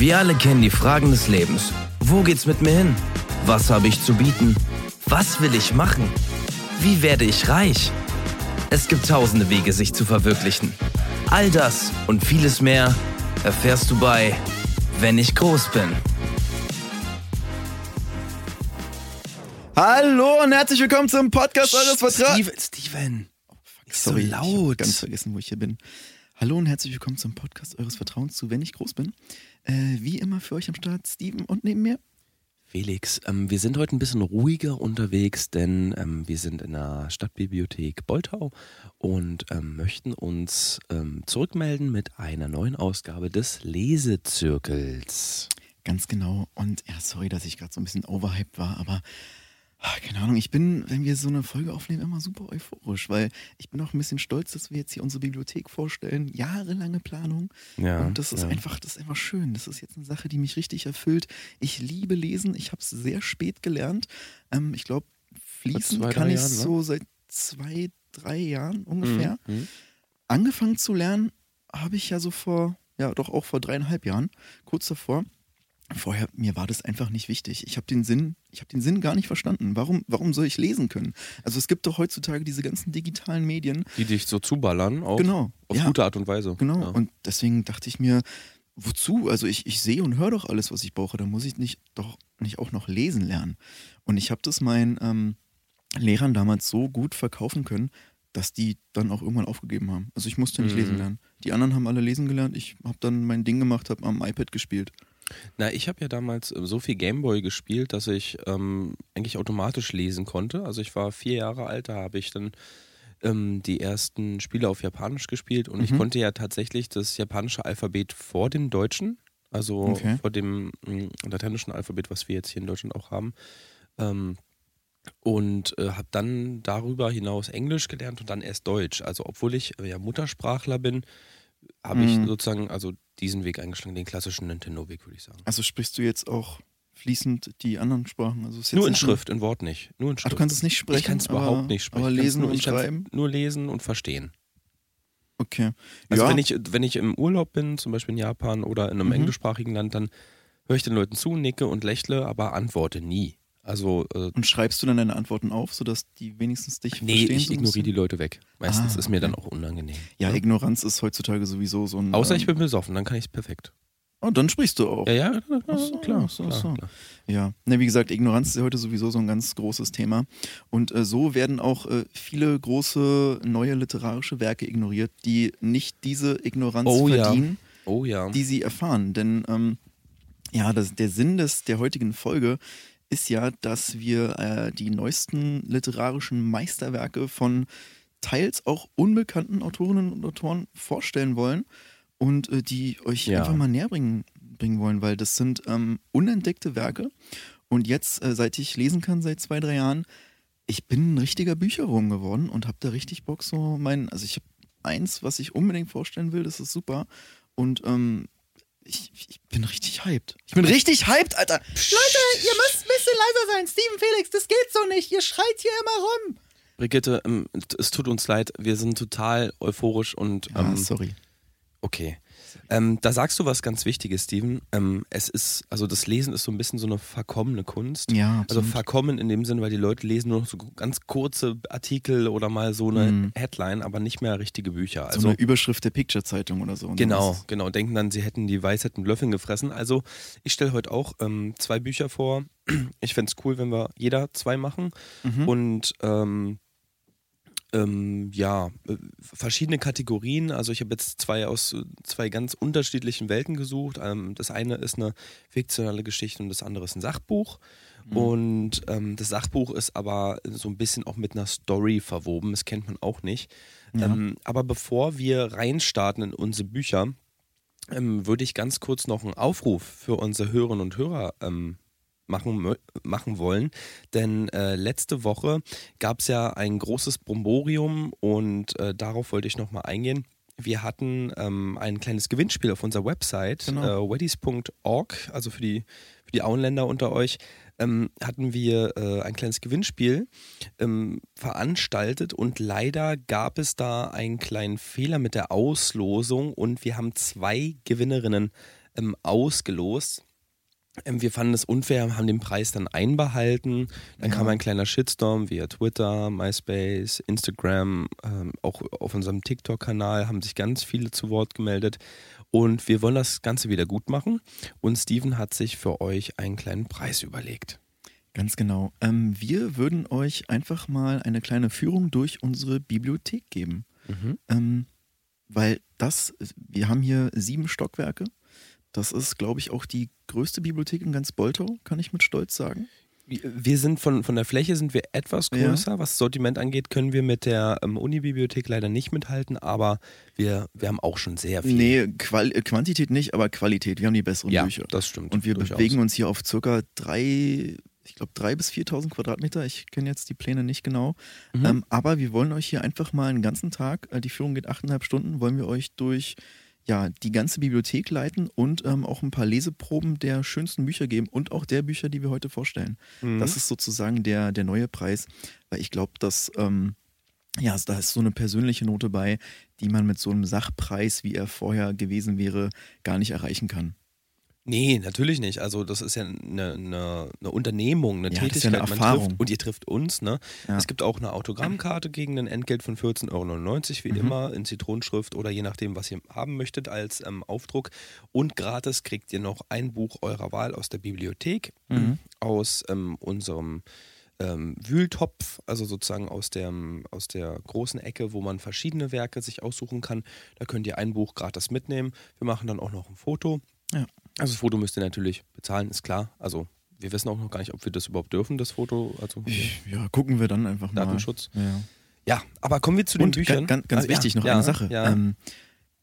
Wir alle kennen die Fragen des Lebens. Wo geht's mit mir hin? Was habe ich zu bieten? Was will ich machen? Wie werde ich reich? Es gibt tausende Wege, sich zu verwirklichen. All das und vieles mehr erfährst du bei Wenn ich groß bin. Hallo und herzlich willkommen zum Podcast eures Vertrauens. Steven, Steven. Sorry, so ich hab laut. ganz vergessen, wo ich hier bin. Hallo und herzlich willkommen zum Podcast eures Vertrauens zu Wenn ich groß bin. Äh, wie immer für euch am Start Steven und neben mir. Felix, ähm, wir sind heute ein bisschen ruhiger unterwegs, denn ähm, wir sind in der Stadtbibliothek Boltau und ähm, möchten uns ähm, zurückmelden mit einer neuen Ausgabe des Lesezirkels. Ganz genau. Und ja, sorry, dass ich gerade so ein bisschen overhyped war, aber ah, keine Ahnung, ich bin, wenn wir so eine Folge aufnehmen, immer super euphorisch, weil ich bin auch ein bisschen stolz, dass wir jetzt hier unsere Bibliothek vorstellen. Jahrelange Planung. Ja, Und das ist ja. einfach, das ist einfach schön. Das ist jetzt eine Sache, die mich richtig erfüllt. Ich liebe Lesen. Ich habe es sehr spät gelernt. Ähm, ich glaube, fließend zwei, kann ich Jahren, ne? so seit zwei, drei Jahren ungefähr. Mhm. Angefangen zu lernen habe ich ja so vor, ja doch auch vor dreieinhalb Jahren, kurz davor. Vorher, mir war das einfach nicht wichtig. Ich habe den Sinn, ich habe den Sinn gar nicht verstanden. Warum, warum soll ich lesen können? Also es gibt doch heutzutage diese ganzen digitalen Medien. Die dich so zuballern, auch Genau. auf ja. gute Art und Weise. Genau. Ja. Und deswegen dachte ich mir, wozu? Also ich, ich sehe und höre doch alles, was ich brauche. Da muss ich nicht doch nicht auch noch lesen lernen. Und ich habe das meinen ähm, Lehrern damals so gut verkaufen können, dass die dann auch irgendwann aufgegeben haben. Also ich musste nicht Mhm. lesen lernen. Die anderen haben alle lesen gelernt. Ich habe dann mein Ding gemacht, habe am iPad gespielt. Na, ich habe ja damals äh, so viel Gameboy gespielt, dass ich ähm, eigentlich automatisch lesen konnte. Also ich war vier Jahre alt, da habe ich dann ähm, die ersten Spiele auf Japanisch gespielt und ich Mhm. konnte ja tatsächlich das japanische Alphabet vor dem deutschen, also Okay. vor dem mh, lateinischen Alphabet, was wir jetzt hier in Deutschland auch haben. Ähm, und äh, habe dann darüber hinaus Englisch gelernt und dann erst Deutsch. Also obwohl ich äh, ja Muttersprachler bin, habe ich Mhm. sozusagen also diesen Weg eingeschlagen, den klassischen Nintendo-Weg, würde ich sagen. Also sprichst du jetzt auch fließend die anderen Sprachen? Also Nur in Schrift, in Wort nicht. Nur in Ach, Schrift. du kannst es nicht sprechen. ich kann es überhaupt nicht sprechen. Aber lesen nur, und schreiben? Nur lesen und verstehen. Okay. Also ja. wenn ich, wenn ich im Urlaub bin, zum Beispiel in Japan oder in einem Mhm. englischsprachigen Land, dann höre ich den Leuten zu, nicke und lächle, aber antworte nie. Also äh, und schreibst du dann deine Antworten auf, sodass die wenigstens dich nee, verstehen? ich so ein ignoriere die? Leute weg. Meistens Ah, ist mir dann okay. auch unangenehm. Ja, ne? Ignoranz ist heutzutage sowieso so ein. Außer ähm, ich bin besoffen, dann kann ich es perfekt. Oh, dann sprichst du auch. Ja, ja, klar, Ach so, klar, so, klar, so. klar. Ja, ne, wie gesagt, Ignoranz ist ja heute sowieso so ein ganz großes Thema. Und äh, so werden auch äh, viele große neue literarische Werke ignoriert, die nicht diese Ignoranz Oh ja. verdienen, Oh ja. die sie erfahren. Denn ähm, ja, das, der Sinn des, der heutigen Folge ist ja, dass wir äh, die neuesten literarischen Meisterwerke von teils auch unbekannten Autorinnen und Autoren vorstellen wollen und äh, die euch Ja. einfach mal näher bringen, bringen wollen, weil das sind ähm, unentdeckte Werke. Und jetzt, äh, seit ich lesen kann, seit zwei, drei Jahren, ich bin ein richtiger Bücherwurm geworden und habe da richtig Bock, so mein, also ich habe eins, was ich unbedingt vorstellen will, das ist super. Und ähm, ich, ich bin richtig hyped. Ich bin richtig hyped, Alter. Leute, ihr müsst ein bisschen leiser sein. Steven Felix, das geht so nicht. Ihr schreit hier immer rum. Brigitte, ähm, es tut uns leid, wir sind total euphorisch und Ah, ähm, sorry. Okay. Ähm, da sagst du was ganz Wichtiges, Steven. Ähm, es ist, also das Lesen ist so ein bisschen so eine verkommene Kunst. Ja, Also absolut. verkommen in dem Sinn, weil die Leute lesen nur noch so ganz kurze Artikel oder mal so eine Mhm. Headline, aber nicht mehr richtige Bücher. so Also eine Überschrift der Picture-Zeitung oder so. Genau, ist- genau. Denken dann, sie hätten die Weisheit mit Löffeln gefressen. Also ich stelle heute auch ähm, zwei Bücher vor. Ich fände es cool, wenn wir jeder zwei machen. Mhm. Und ähm, ähm, ja, äh, verschiedene Kategorien. Also ich habe jetzt zwei aus zwei ganz unterschiedlichen Welten gesucht. Ähm, das eine ist eine fiktionale Geschichte und das andere ist ein Sachbuch. Mhm. Und ähm, das Sachbuch ist aber so ein bisschen auch mit einer Story verwoben. Das kennt man auch nicht. Ja. Ähm, aber bevor wir reinstarten in unsere Bücher, ähm, würde ich ganz kurz noch einen Aufruf für unsere Hörerinnen und Hörer ähm, machen, machen wollen. Denn äh, letzte Woche gab es ja ein großes Bromborium und äh, darauf wollte ich nochmal eingehen. Wir hatten ähm, ein kleines Gewinnspiel auf unserer Website, Genau. äh, weddies.org, also für die, für die Auenländer unter euch, ähm, hatten wir äh, ein kleines Gewinnspiel ähm, veranstaltet und leider gab es da einen kleinen Fehler mit der Auslosung und wir haben zwei Gewinnerinnen ähm, ausgelost. Ähm, wir fanden es unfair, haben den Preis dann einbehalten. Dann Ja. kam ein kleiner Shitstorm via Twitter, MySpace, Instagram, ähm, auch auf unserem TikTok-Kanal haben sich ganz viele zu Wort gemeldet. Und wir wollen das Ganze wieder gut machen. Und Steven hat sich für euch einen kleinen Preis überlegt. Ganz genau. Ähm, wir würden euch einfach mal eine kleine Führung durch unsere Bibliothek geben. Ähm, weil das, wir haben hier sieben Stockwerke. Das ist, glaube ich, auch die größte Bibliothek in ganz Boltau, kann ich mit Stolz sagen. Wir sind von, von der Fläche sind wir etwas Ja. größer. Was das Sortiment angeht, können wir mit der ähm, Unibibliothek leider nicht mithalten, aber wir, wir haben auch schon sehr viel. Nee, Qual äh, Quantität nicht, aber Qualität. Wir haben die besseren ja, Bücher. das stimmt. Und wir durchaus. bewegen uns hier auf circa drei, ich glaube drei bis 4.000 Quadratmeter. Ich kenne jetzt die Pläne nicht genau. Mhm. Ähm, aber wir wollen euch hier einfach mal einen ganzen Tag, äh, die Führung geht achteinhalb Stunden, wollen wir euch durch ja, die ganze Bibliothek leiten und ähm, auch ein paar Leseproben der schönsten Bücher geben und auch der Bücher, die wir heute vorstellen. Mhm. Das ist sozusagen der, der neue Preis, weil ich glaube, dass ähm, ja, da ist so eine persönliche Note bei, die man mit so einem Sachpreis, wie er vorher gewesen wäre, gar nicht erreichen kann. Nee, natürlich nicht. Also das ist ja eine, eine, eine Unternehmung, eine Ja, das ist Tätigkeit. ja eine Man Erfahrung. trifft, und ihr trifft uns. Ne? Ja. Es gibt auch eine Autogrammkarte gegen ein Entgelt von 14,99 Euro, wie Mhm. immer, in Zitronenschrift oder je nachdem, was ihr haben möchtet als ähm, Aufdruck. Und gratis kriegt ihr noch ein Buch eurer Wahl aus der Bibliothek, Mhm. aus ähm, unserem ähm, Wühltopf, also sozusagen aus, dem, aus der großen Ecke, wo man verschiedene Werke sich aussuchen kann. Da könnt ihr ein Buch gratis mitnehmen. Wir machen dann auch noch ein Foto. Ja. Also das Foto müsst ihr natürlich bezahlen, ist klar. Also wir wissen auch noch gar nicht, ob wir das überhaupt dürfen, das Foto. Also Ja, gucken wir dann einfach mal. Datenschutz. Ja. Ja, aber kommen wir zu den Und Büchern. ganz, ganz Ah, wichtig, ja, noch ja, eine Sache. Ähm,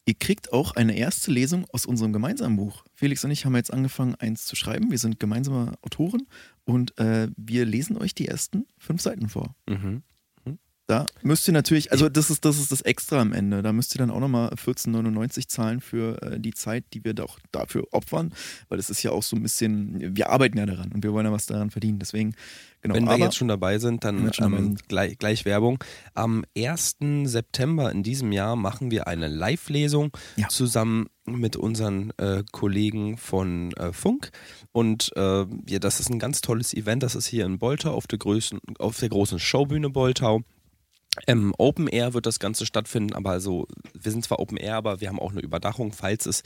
ihr kriegt auch eine erste Lesung aus unserem gemeinsamen Buch. Felix und ich haben jetzt angefangen, eins zu schreiben. Wir sind gemeinsame Autoren und äh, wir lesen euch die ersten fünf Seiten vor. mhm. Da müsst ihr natürlich, also das ist das, ist das Extra am Ende. Da müsst ihr dann auch nochmal 14,99 zahlen für äh, die Zeit, die wir doch dafür opfern, weil das ist ja auch so ein bisschen, wir arbeiten ja daran und wir wollen ja was daran verdienen. Deswegen, genau. Wenn wir aber, jetzt schon dabei sind, dann wir dabei ähm, sind. gleich, gleich Werbung. Am 1. September in diesem Jahr machen wir eine Live-Lesung Ja. zusammen mit unseren äh, Kollegen von äh, Funk. Und äh, ja, das ist ein ganz tolles Event. Das ist hier in Boltau auf der, größten, auf der großen Showbühne Boltau. Im Open Air wird das Ganze stattfinden, aber also wir sind zwar Open Air, aber wir haben auch eine Überdachung, falls es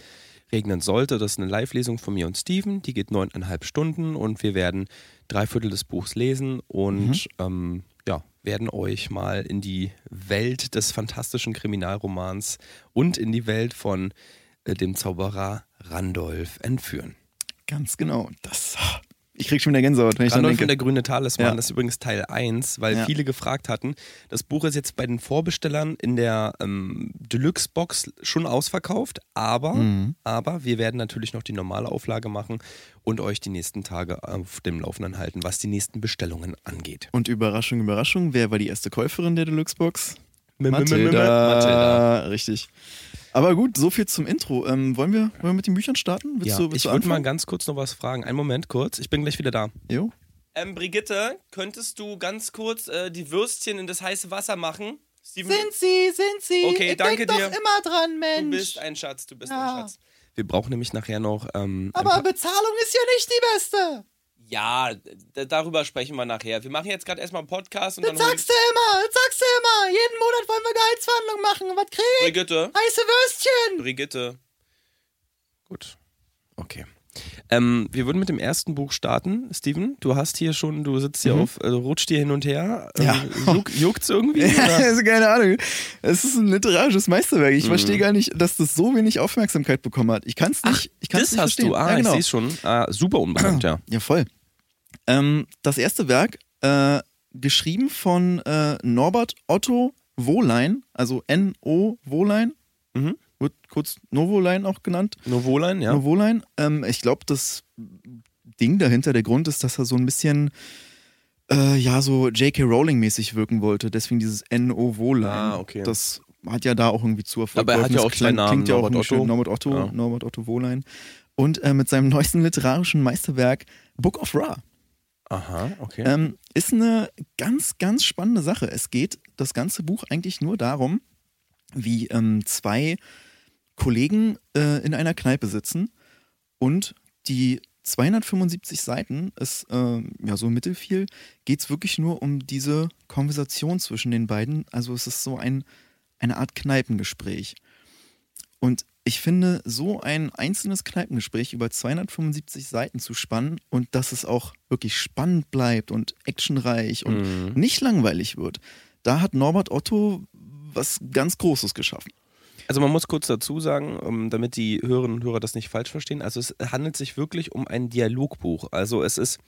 regnen sollte. Das ist eine Live-Lesung von mir und Steven, die geht neuneinhalb Stunden und wir werden drei Viertel des Buchs lesen und ähm, ja, werden euch mal in die Welt des fantastischen Kriminalromans und in die Welt von äh, dem Zauberer Randolph entführen. Ganz genau. Das, ich krieg schon wieder Gänsehaut, wenn ich Randolph denke. und der grüne Talisman Ja. ist übrigens Teil 1, weil Ja. viele gefragt hatten. Das Buch ist jetzt bei den Vorbestellern in der ähm, Deluxe-Box schon ausverkauft, aber, Mhm. aber wir werden natürlich noch die normale Auflage machen und euch die nächsten Tage auf dem Laufenden halten, was die nächsten Bestellungen angeht. Und Überraschung, Überraschung, wer war die erste Käuferin der Deluxe-Box? M- m- m- m- Mathilda. Mathilda. Richtig. Aber gut, so viel zum Intro. Ähm, wollen, wir, wollen wir mit den Büchern starten? Willst Ja, du, willst ich würde mal ganz kurz noch was fragen. Einen Moment kurz, ich bin gleich wieder da. Jo. Ähm, Brigitte, könntest du ganz kurz äh, die Würstchen in das heiße Wasser machen? Steven, sie, sind sie. Okay, danke dir. immer dran, Du bist ein Schatz, du bist Ja. ein Schatz. Wir brauchen nämlich nachher noch. Ähm, paar- Bezahlung ist ja nicht die beste. Ja, darüber sprechen wir nachher. Wir machen jetzt gerade erstmal einen Podcast und dann. hol- du immer, das sagst du immer. Jeden Monat wollen wir Gehaltsverhandlungen machen. Was krieg Brigitte, Heiße Würstchen. Brigitte. Gut. Okay. Ähm, wir würden mit dem ersten Buch starten. Steven, du hast hier schon, du sitzt hier Mhm. auf, äh, rutscht hier hin und her. Ähm, Ja. Juck, juckt's irgendwie? Also keine Ahnung. Es ist ein literarisches Meisterwerk. Ich Mhm. verstehe gar nicht, dass das so wenig Aufmerksamkeit bekommen hat. Ich kann es nicht. ich kann's das nicht hast verstehen. du. Ah, ja, genau. ich sehe schon. Ah, super unbekannt, ja. Ja, voll. Ähm, das erste Werk, äh, geschrieben von äh, Norbert Otto Wohlein, also N-O Wohlein, Mhm. wird kurz Novolein auch genannt. Novolein, ja. Novolein. Ähm, ich glaube, das Ding dahinter, der Grund ist, dass er so ein bisschen, äh, ja, so J.K. Rowling-mäßig wirken wollte. Deswegen dieses N-O Wohlein. Ah, okay. Das hat ja da auch irgendwie zu Erfolg Aber er hat ja Das auch klang- Namen, Klingt ja auch Norbert irgendwie schön. Otto. Norbert Otto, Ja. Norbert Otto Wohlein. Und äh, mit seinem neuesten literarischen Meisterwerk Book of Ra. Aha, okay. Ähm, ist eine ganz, ganz spannende Sache. Es geht das ganze Buch eigentlich nur darum, wie ähm, zwei Kollegen äh, in einer Kneipe sitzen Und die 275 Seiten ist äh, ja so mittelfiel, geht es wirklich nur um diese Konversation zwischen den beiden. Also es ist so ein, eine Art Kneipengespräch. Und ich finde, so ein einzelnes Kneipengespräch über 275 Seiten zu spannen und dass es auch wirklich spannend bleibt und actionreich und Mhm. nicht langweilig wird, da hat Norbert Otto was ganz Großes geschaffen. Also man muss kurz dazu sagen, ähm, damit die Hörerinnen und Hörer das nicht falsch verstehen, also es handelt sich wirklich um ein Dialogbuch. Also es ist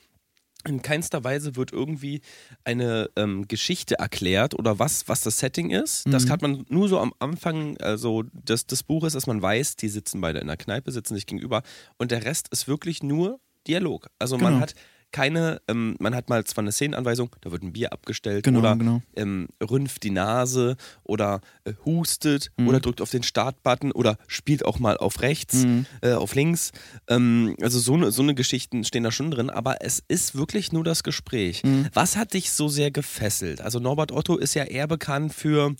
in keinster Weise wird irgendwie eine ähm, Geschichte erklärt oder was, was das Setting ist. Das Mhm. hat man nur so am Anfang also des, des Buches, dass man weiß, die sitzen beide in der Kneipe, sitzen sich gegenüber und der Rest ist wirklich nur Dialog. Also man Genau. hat keine, ähm, man hat mal zwar eine Szenenanweisung, da wird ein Bier abgestellt Genau, oder genau. ähm, rümpft die Nase oder äh, hustet Mhm. oder drückt auf den Startbutton oder spielt auch mal auf rechts, Mhm. äh, auf links. Ähm, also so eine so eine Geschichten stehen da schon drin, aber es ist wirklich nur das Gespräch. Mhm. Was hat dich so sehr gefesselt? Also Norbert Otto ist ja eher bekannt für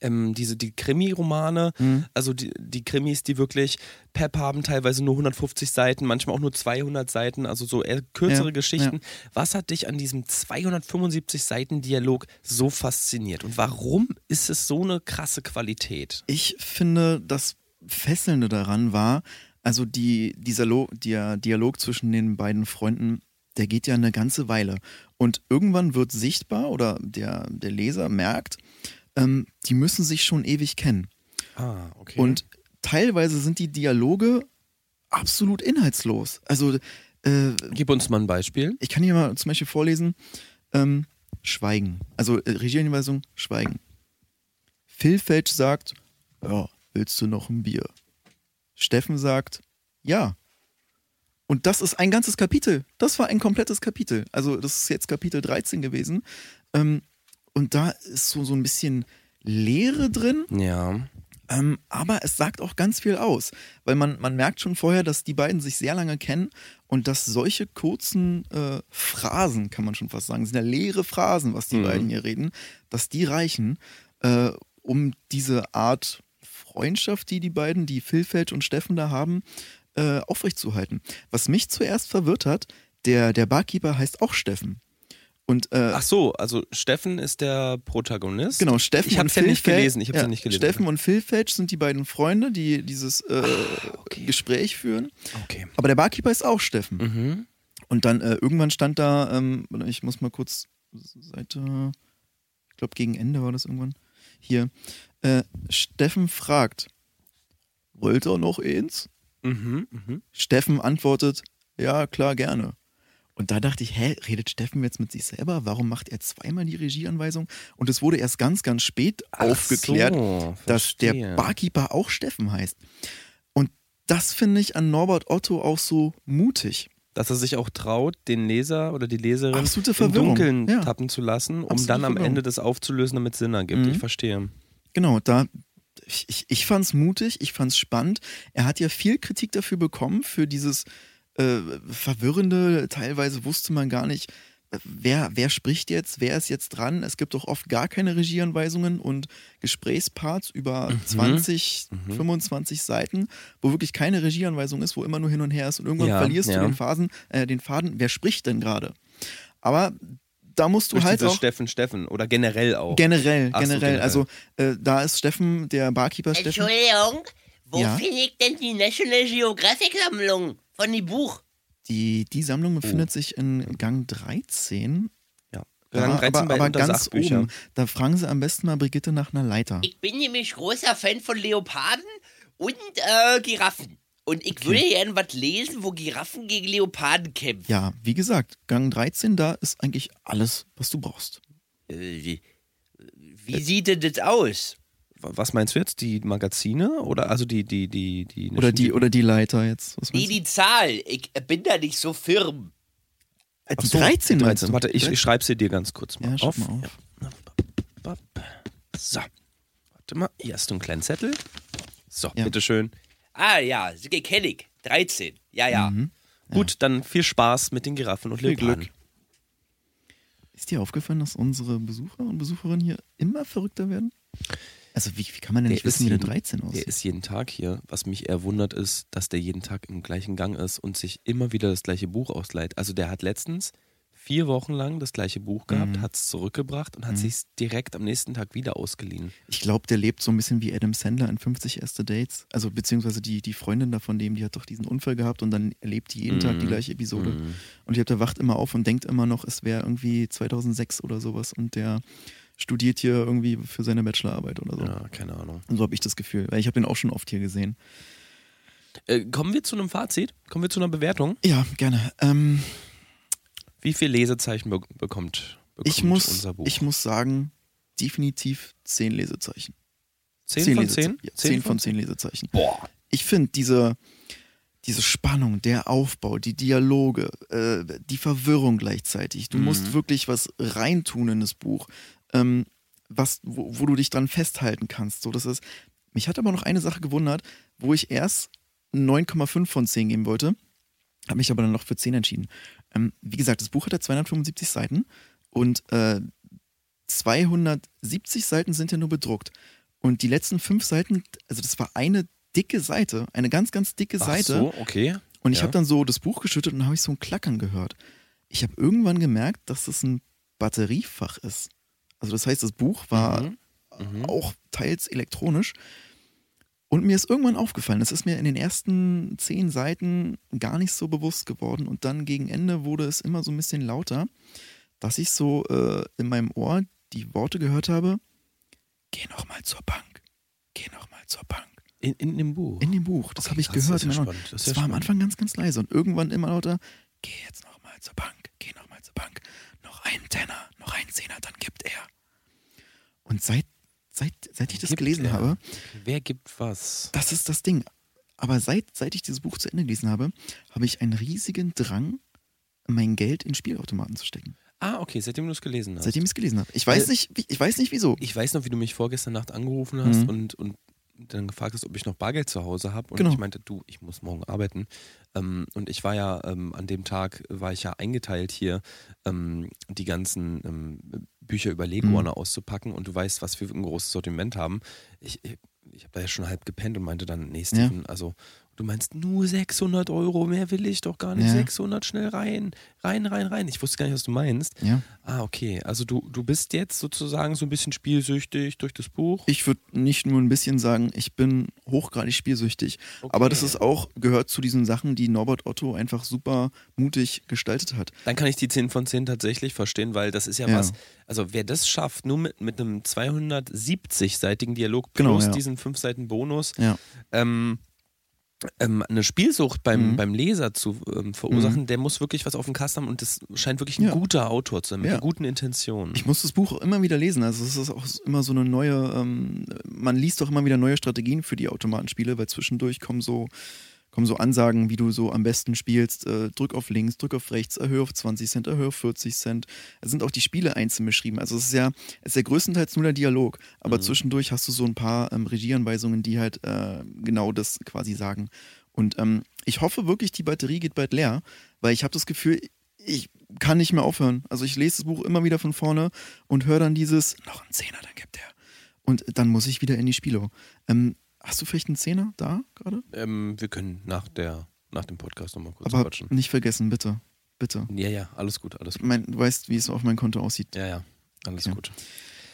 ähm, diese die Krimi-Romane, Mhm. also die, die Krimis, die wirklich Pep haben, teilweise nur 150 Seiten, manchmal auch nur 200 Seiten, also so eher kürzere Ja, Geschichten. Was hat dich an diesem 275 Seiten Dialog so fasziniert und warum ist es so eine krasse Qualität? Ich finde, das Fesselnde daran war, also die, dieser Lo der Dialog zwischen den beiden Freunden, der geht ja eine ganze Weile. Und irgendwann wird sichtbar oder der, der Leser merkt, ähm, die müssen sich schon ewig kennen. Ah, okay. Und teilweise sind die Dialoge absolut inhaltslos. Also äh, gib uns mal ein Beispiel. ich kann hier mal zum Beispiel vorlesen, ähm, Schweigen. Also äh, Regieanweisung, Schweigen. Phil Felch sagt, ja, willst du noch ein Bier? Steffen sagt, ja. Und das ist ein ganzes Kapitel. Das war ein komplettes Kapitel. Also das ist jetzt Kapitel 13 gewesen. Ähm, und da ist so, so ein bisschen Leere drin. Ja. Ähm, aber es sagt auch ganz viel aus, weil man, man merkt schon vorher, dass die beiden sich sehr lange kennen und dass solche kurzen äh, Phrasen, kann man schon fast sagen, sind ja leere Phrasen, was die Mhm. beiden hier reden, dass die reichen, äh, um diese Art Freundschaft, die die beiden, die Philfeld und Steffen da haben, äh, aufrechtzuerhalten. Was mich zuerst verwirrt hat, der, der Barkeeper heißt auch Steffen. Und äh, Ach so, also Steffen ist der Protagonist. Genau, Steffen Ich und ja nicht gelesen, ich hab's ja nicht gelesen. Steffen und Phil Felch sind die beiden Freunde, die dieses äh, okay. Gespräch führen. Okay. Aber der Barkeeper ist auch Steffen. Mhm. Und dann äh, irgendwann stand da, ähm, ich muss mal kurz Seite, ich glaube gegen Ende war das irgendwann. Hier. Äh, Steffen fragt, wollt ihr noch eins? Mhm. Mhm. Steffen antwortet, ja, klar, gerne. Und da dachte ich, hä, redet Steffen jetzt mit sich selber? Warum macht er zweimal die Regieanweisung? Und es wurde erst ganz, ganz spät Ach aufgeklärt, so, dass der. Barkeeper auch Steffen heißt. Und das finde ich an Norbert Otto auch so mutig. Dass er sich auch traut, den Leser oder die Leserin Absolute im. Dunkeln Ja. tappen zu lassen, um Absolute dann am Verwirrung. Ende das aufzulösen, damit es Sinn ergibt. Mhm. Ich verstehe. Genau, da ich, ich, ich fand es mutig, ich fand es spannend. Er hat ja viel Kritik dafür bekommen, für dieses äh, verwirrende, teilweise wusste man gar nicht, äh, wer, wer spricht jetzt, wer ist jetzt dran. Es gibt auch oft gar keine Regieanweisungen und Gesprächsparts über Mhm. 20, 25 Seiten, wo wirklich keine Regieanweisung ist, wo immer nur hin und her ist und irgendwann Ja, verlierst ja. du den, Phasen, äh, den Faden, wer spricht denn gerade? Aber da musst du Durch halt auch Steffen, Steffen oder generell auch. generell, Ach so, generell, generell. also äh, da ist Steffen, der Barkeeper Steffen. Entschuldigung, wo Ja? finde ich denn die National Geographic Sammlung von dem Buch? Die, die Sammlung Oh. befindet sich in Gang 13. ja. Da, Rang 13 aber bei aber ganz oben. Da fragen Sie am besten mal Brigitte nach einer Leiter. Ich bin nämlich großer Fan von Leoparden und äh, Giraffen. Und ich würde gerne was lesen, wo Giraffen gegen Leoparden kämpfen. Ja, wie gesagt, Gang 13, da ist eigentlich alles, was du brauchst. Äh, wie, wie sieht denn das aus? Was meinst du jetzt? Die Magazine oder also die die die die Oder die, oder die Leiter jetzt. Was Nee, die Zahl. Ich bin da nicht so firm. Äh, die so, 13, die meinst 13. du? Warte, ich, ich schreibe sie dir ganz kurz mal Ja, auf. mal auf. Ja. So. Warte mal, hier hast du einen kleinen Zettel. So, Ja. bitteschön. Ah ja, kenne ich. 13. Ja, ja. Mhm. Gut, dann viel Spaß mit den Giraffen und Viel Leoparden. Glück. Ist dir aufgefallen, dass unsere Besucher und Besucherinnen hier immer verrückter werden? Also wie, wie kann man denn Der nicht wissen, wie jeden- 13 Der aussieht? ist jeden Tag hier. Was mich eher wundert, ist, dass der jeden Tag im gleichen Gang ist und sich immer wieder das gleiche Buch ausleiht. Also der hat letztens vier Wochen lang das gleiche Buch gehabt, Mhm. hat es zurückgebracht und hat Mhm. sich direkt am nächsten Tag wieder ausgeliehen. Ich glaube, der lebt so ein bisschen wie Adam Sandler in 50 erste Dates. Also beziehungsweise die, die Freundin da von dem, die hat doch diesen Unfall gehabt und dann erlebt die jeden Tag die Mhm. gleiche Episode. Mhm. Und ich glaube, der wacht immer auf und denkt immer noch, es wäre irgendwie 2006 oder sowas und der studiert hier irgendwie für seine Bachelorarbeit oder so. Ja, keine Ahnung. Und so habe ich das Gefühl, weil ich habe den auch schon oft hier gesehen. Äh, kommen wir zu einem Fazit? Kommen wir zu einer Bewertung? Ja, gerne. Ähm, Wie viel Lesezeichen be bekommt, bekommt ich, muss, unser Buch? ich muss sagen, definitiv 10 Lesezeichen. 10 von 10? Lesezeichen. Ja, 10 von 10 Lesezeichen. Boah. ich finde diese, diese Spannung, der Aufbau, die Dialoge, äh, die Verwirrung gleichzeitig. Du Mhm. musst wirklich was reintun in das Buch, ähm, was, wo, wo du dich dran festhalten kannst. So, das ist, mich hat aber noch eine Sache gewundert, wo ich erst 9,5 von 10 geben wollte, habe mich aber dann noch für 10 entschieden. Ähm, wie gesagt, das Buch hat ja 275 Seiten und äh, 270 Seiten sind ja nur bedruckt. Und die letzten fünf Seiten, also das war eine dicke Seite, eine ganz, ganz dicke Ach Seite. so, okay. Und ich ja. habe dann so das Buch geschüttet und habe ich so ein Klackern gehört. Ich habe irgendwann gemerkt, dass das ein Batteriefach ist. Also das heißt, das Buch war Mhm. Mhm. auch teils elektronisch. Und mir ist irgendwann aufgefallen, das ist mir in den ersten zehn Seiten gar nicht so bewusst geworden. Und dann gegen Ende wurde es immer so ein bisschen lauter, dass ich so äh, in meinem Ohr die Worte gehört habe, geh noch mal zur Bank, geh noch mal zur Bank. In, in dem Buch. In dem Buch, das Okay, habe ich krass, gehört. Das, ist ja spannend. Das, Das war am spannend. Anfang ganz, ganz leise und irgendwann immer lauter, geh jetzt noch mal zur Bank, geh noch mal zur Bank. Noch einen Tenner, noch einen Zehner, dann gibt er. Und seit, seit, seit ich das Gibt gelesen er. habe, Wer gibt was? das ist das Ding. Aber seit, seit ich dieses Buch zu Ende gelesen habe, habe ich einen riesigen Drang, mein Geld in Spielautomaten zu stecken. Ah, okay, seitdem du es gelesen hast. Seitdem ich es gelesen habe. Ich weiß, Weil- nicht, ich weiß nicht wieso. ich weiß noch, wie du mich vorgestern Nacht angerufen hast Mhm. und, und dann gefragt hast, ob ich noch Bargeld zu Hause habe. Und Genau. ich meinte, du, ich muss morgen arbeiten. Ähm, und ich war ja ähm, an dem Tag, war ich ja eingeteilt hier, ähm, die ganzen ähm, Bücher über Lego Mhm. Auszupacken. Und du weißt, was wir für ein großes Sortiment haben. Ich, ich, ich habe da ja schon halb gepennt und meinte dann, nee, Steven, also du meinst nur 600 Euro, mehr will ich doch gar nicht. Ja. 600 schnell rein, rein, rein, rein. Ich wusste gar nicht, was du meinst. Ja. Ah, okay. Also du, du bist jetzt sozusagen so ein bisschen spielsüchtig durch das Buch. Ich würde nicht nur ein bisschen sagen, ich bin hochgradig spielsüchtig. Aber das ist auch, gehört zu diesen Sachen, die Norbert Otto einfach super mutig gestaltet hat. Dann kann ich die 10 von 10 tatsächlich verstehen, weil das ist ja, Ja. was, also wer das schafft, nur mit, mit einem 270-seitigen Dialog Genau, plus ja. diesen 5 Seiten Bonus, Ja. ähm, ähm, eine Spielsucht beim, Mhm. beim Leser zu ähm, verursachen, der muss wirklich was auf dem Kasten haben und das scheint wirklich ein Ja. guter Autor zu sein, mit Ja. guten Intentionen. Ich muss das Buch immer wieder lesen. Also es ist auch immer so eine neue, ähm, man liest doch immer wieder neue Strategien für die Automatenspiele, weil zwischendurch kommen so, kommen so Ansagen, wie du so am besten spielst. Äh, drück auf links, drück auf rechts, erhöhe auf 20 Cent, erhöhe auf 40 Cent. Da sind auch die Spiele einzeln beschrieben. Also es ist ja, es ist ja größtenteils nur der Dialog. Aber Mhm. zwischendurch hast du so ein paar ähm, Regieanweisungen, die halt äh, genau das quasi sagen. Und ähm, ich hoffe wirklich, die Batterie geht bald leer, weil ich habe das Gefühl, ich kann nicht mehr aufhören. Also ich lese das Buch immer wieder von vorne und höre dann dieses, noch ein Zehner, dann gibt er. Und dann muss ich wieder in die Spielo. Ähm, hast du vielleicht einen Zehner da gerade? Ähm, wir können nach, der, nach dem Podcast nochmal kurz Aber quatschen. nicht vergessen, bitte. Bitte. Ja, ja, alles gut, alles gut. Mein, du weißt, wie es auf mein Konto aussieht. Ja, ja, alles Okay. gut.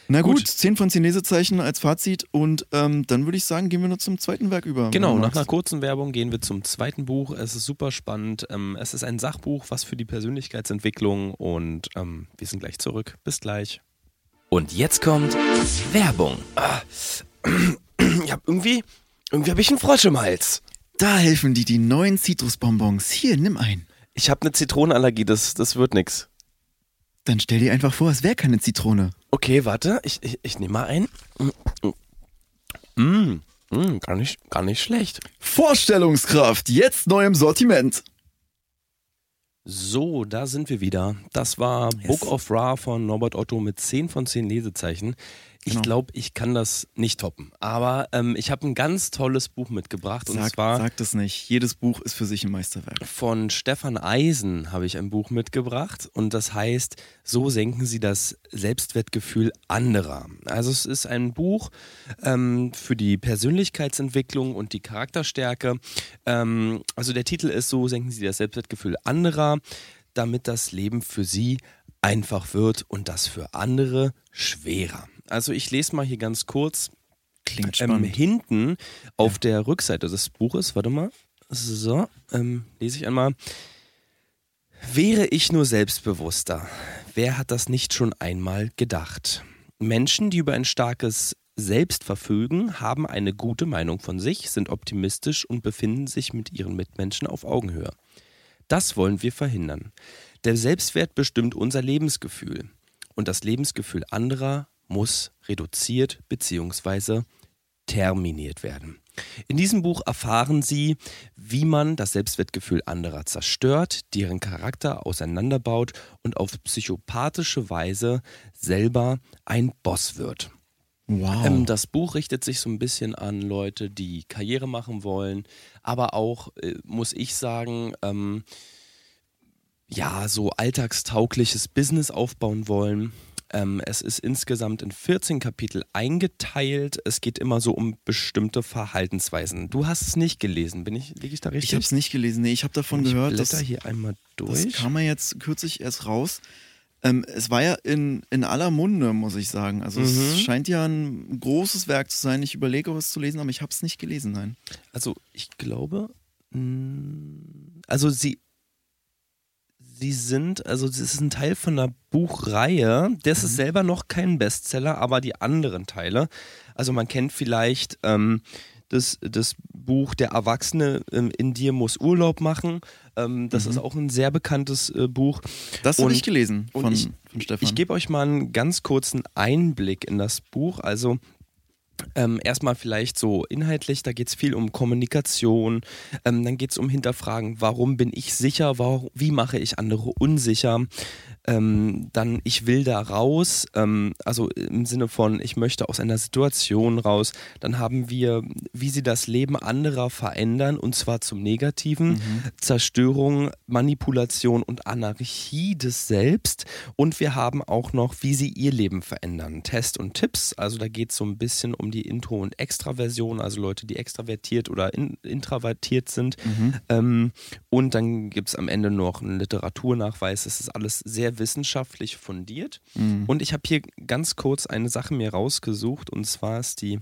Na gut, Gut. 10 von 10 Lesezeichen als Fazit und ähm, dann würde ich sagen, gehen wir noch zum zweiten Werk über. Genau, nach einer kurzen Werbung gehen wir zum zweiten Buch. Es ist super spannend. Ähm, es ist ein Sachbuch, was für die Persönlichkeitsentwicklung und ähm, wir sind gleich zurück. Bis gleich. Und jetzt kommt Werbung. Ich hab irgendwie, irgendwie habe ich einen Frosch im Hals. Da helfen dir die neuen Zitrusbonbons. Hier, nimm ein. Ich habe eine Zitronenallergie, das, das wird nix. Dann stell dir einfach vor, es wäre keine Zitrone. Okay, warte, ich, ich, ich nehme mal ein. Mm, mm, gar, nicht, gar nicht schlecht. Vorstellungskraft, jetzt neu im Sortiment. So, da sind wir wieder. Das war Yes. Book of Ra von Norbert Otto mit 10 von 10 Lesezeichen. Ich Genau. glaube, ich kann das nicht toppen. Aber ähm, ich habe ein ganz tolles Buch mitgebracht und Sag, zwar sag das nicht. Jedes Buch ist für sich ein Meisterwerk. von Stefan Eisen habe ich ein Buch mitgebracht und das heißt, so senken Sie das Selbstwertgefühl anderer. Also es ist ein Buch ähm, für die Persönlichkeitsentwicklung und die Charakterstärke. Ähm, also der Titel ist, so senken Sie das Selbstwertgefühl anderer, damit das Leben für Sie einfach wird und das für andere schwerer. Also ich lese mal hier ganz kurz Klingt ähm, spannend. hinten auf der Rückseite des Buches, warte mal, so, ähm, lese ich einmal. Wäre ich nur selbstbewusster, wer hat das nicht schon einmal gedacht? Menschen, die über ein starkes Selbst verfügen, haben eine gute Meinung von sich, sind optimistisch und befinden sich mit ihren Mitmenschen auf Augenhöhe. Das wollen wir verhindern. Der Selbstwert bestimmt unser Lebensgefühl und das Lebensgefühl anderer muss reduziert bzw. terminiert werden. In diesem Buch erfahren Sie, wie man das Selbstwertgefühl anderer zerstört, deren Charakter auseinanderbaut und auf psychopathische Weise selber ein Boss wird. Wow. Ähm, das Buch richtet sich so ein bisschen an Leute, die Karriere machen wollen, aber auch, äh, muss ich sagen, ähm, ja, so alltagstaugliches Business aufbauen wollen. Ähm, es ist insgesamt in 14 Kapitel eingeteilt. Es geht immer so um bestimmte Verhaltensweisen. Du hast es nicht gelesen, bin ich, liege ich da richtig? ich habe es nicht gelesen. Nee, ich habe davon ich gehört, dass hier einmal das durch. kam ja jetzt kürzlich erst raus. Ähm, es war ja in, in aller Munde, muss ich sagen. Also Mhm. es scheint ja ein großes Werk zu sein. Ich überlege, es zu lesen, aber ich habe es nicht gelesen, nein. Also ich glaube, mh, also sie, sie sind, also das ist ein Teil von einer Buchreihe. Das ist selber noch kein Bestseller, aber die anderen Teile. Also man kennt vielleicht ähm, das, das Buch Der Erwachsene ähm, in dir muss Urlaub machen. Ähm, das ist auch ein sehr bekanntes äh, Buch. Das habe ich gelesen von, ich- von Stefan. Ich gebe euch mal einen ganz kurzen Einblick in das Buch. Also ähm, erstmal vielleicht so inhaltlich, da geht es viel um Kommunikation, ähm, dann geht es um Hinterfragen, warum bin ich sicher, warum, wie mache ich andere unsicher, ähm, dann ich will da raus, ähm, also im Sinne von ich möchte aus einer Situation raus, dann haben wir, wie sie das Leben anderer verändern und zwar zum Negativen, Zerstörung, Manipulation und Anarchie des Selbst. Und wir haben auch noch, wie sie ihr Leben verändern, Test und Tipps, also da geht es so ein bisschen um die Intro- und Extraversion, also Leute, die extravertiert oder in, introvertiert sind. Ähm, und dann gibt es am Ende noch einen Literaturnachweis. Es ist alles sehr wissenschaftlich fundiert. Und ich habe hier ganz kurz eine Sache mir rausgesucht und zwar ist die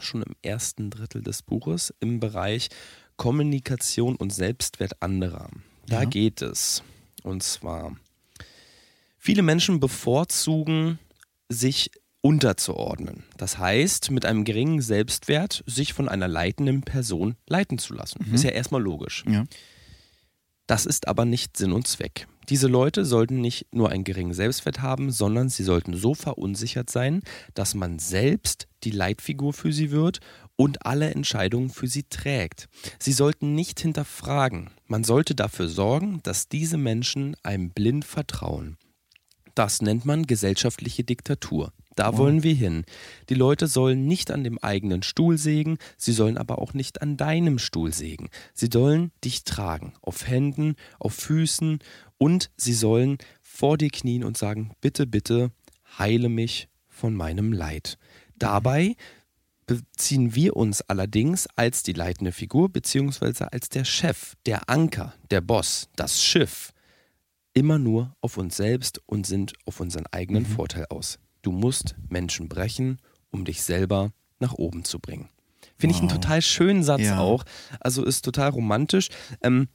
schon im ersten Drittel des Buches im Bereich Kommunikation und Selbstwert anderer. Da Ja. geht es. Und zwar, viele Menschen bevorzugen, sich unterzuordnen. Das heißt, mit einem geringen Selbstwert sich von einer leitenden Person leiten zu lassen. Ist ja erstmal logisch. ja. Das ist aber nicht Sinn und Zweck. Diese Leute sollten nicht nur einen geringen Selbstwert haben, sondern sie sollten so verunsichert sein, dass man selbst die Leitfigur für sie wird und alle Entscheidungen für sie trägt. Sie sollten nicht hinterfragen. Man sollte dafür sorgen, dass diese Menschen einem blind vertrauen. Das nennt man gesellschaftliche Diktatur. Da wollen wir hin. Die Leute sollen nicht an dem eigenen Stuhl sägen, sie sollen aber auch nicht an deinem Stuhl sägen. Sie sollen dich tragen, auf Händen, auf Füßen und sie sollen vor dir knien und sagen, bitte, bitte, heile mich von meinem Leid. Dabei beziehen wir uns allerdings als die leitende Figur beziehungsweise als der Chef, der Anker, der Boss, das Schiff immer nur auf uns selbst und sind auf unseren eigenen Vorteil aus. Du musst Menschen brechen, um dich selber nach oben zu bringen. Finde ich einen Wow. total schönen Satz Ja. auch. Also ist total romantisch. Ähm,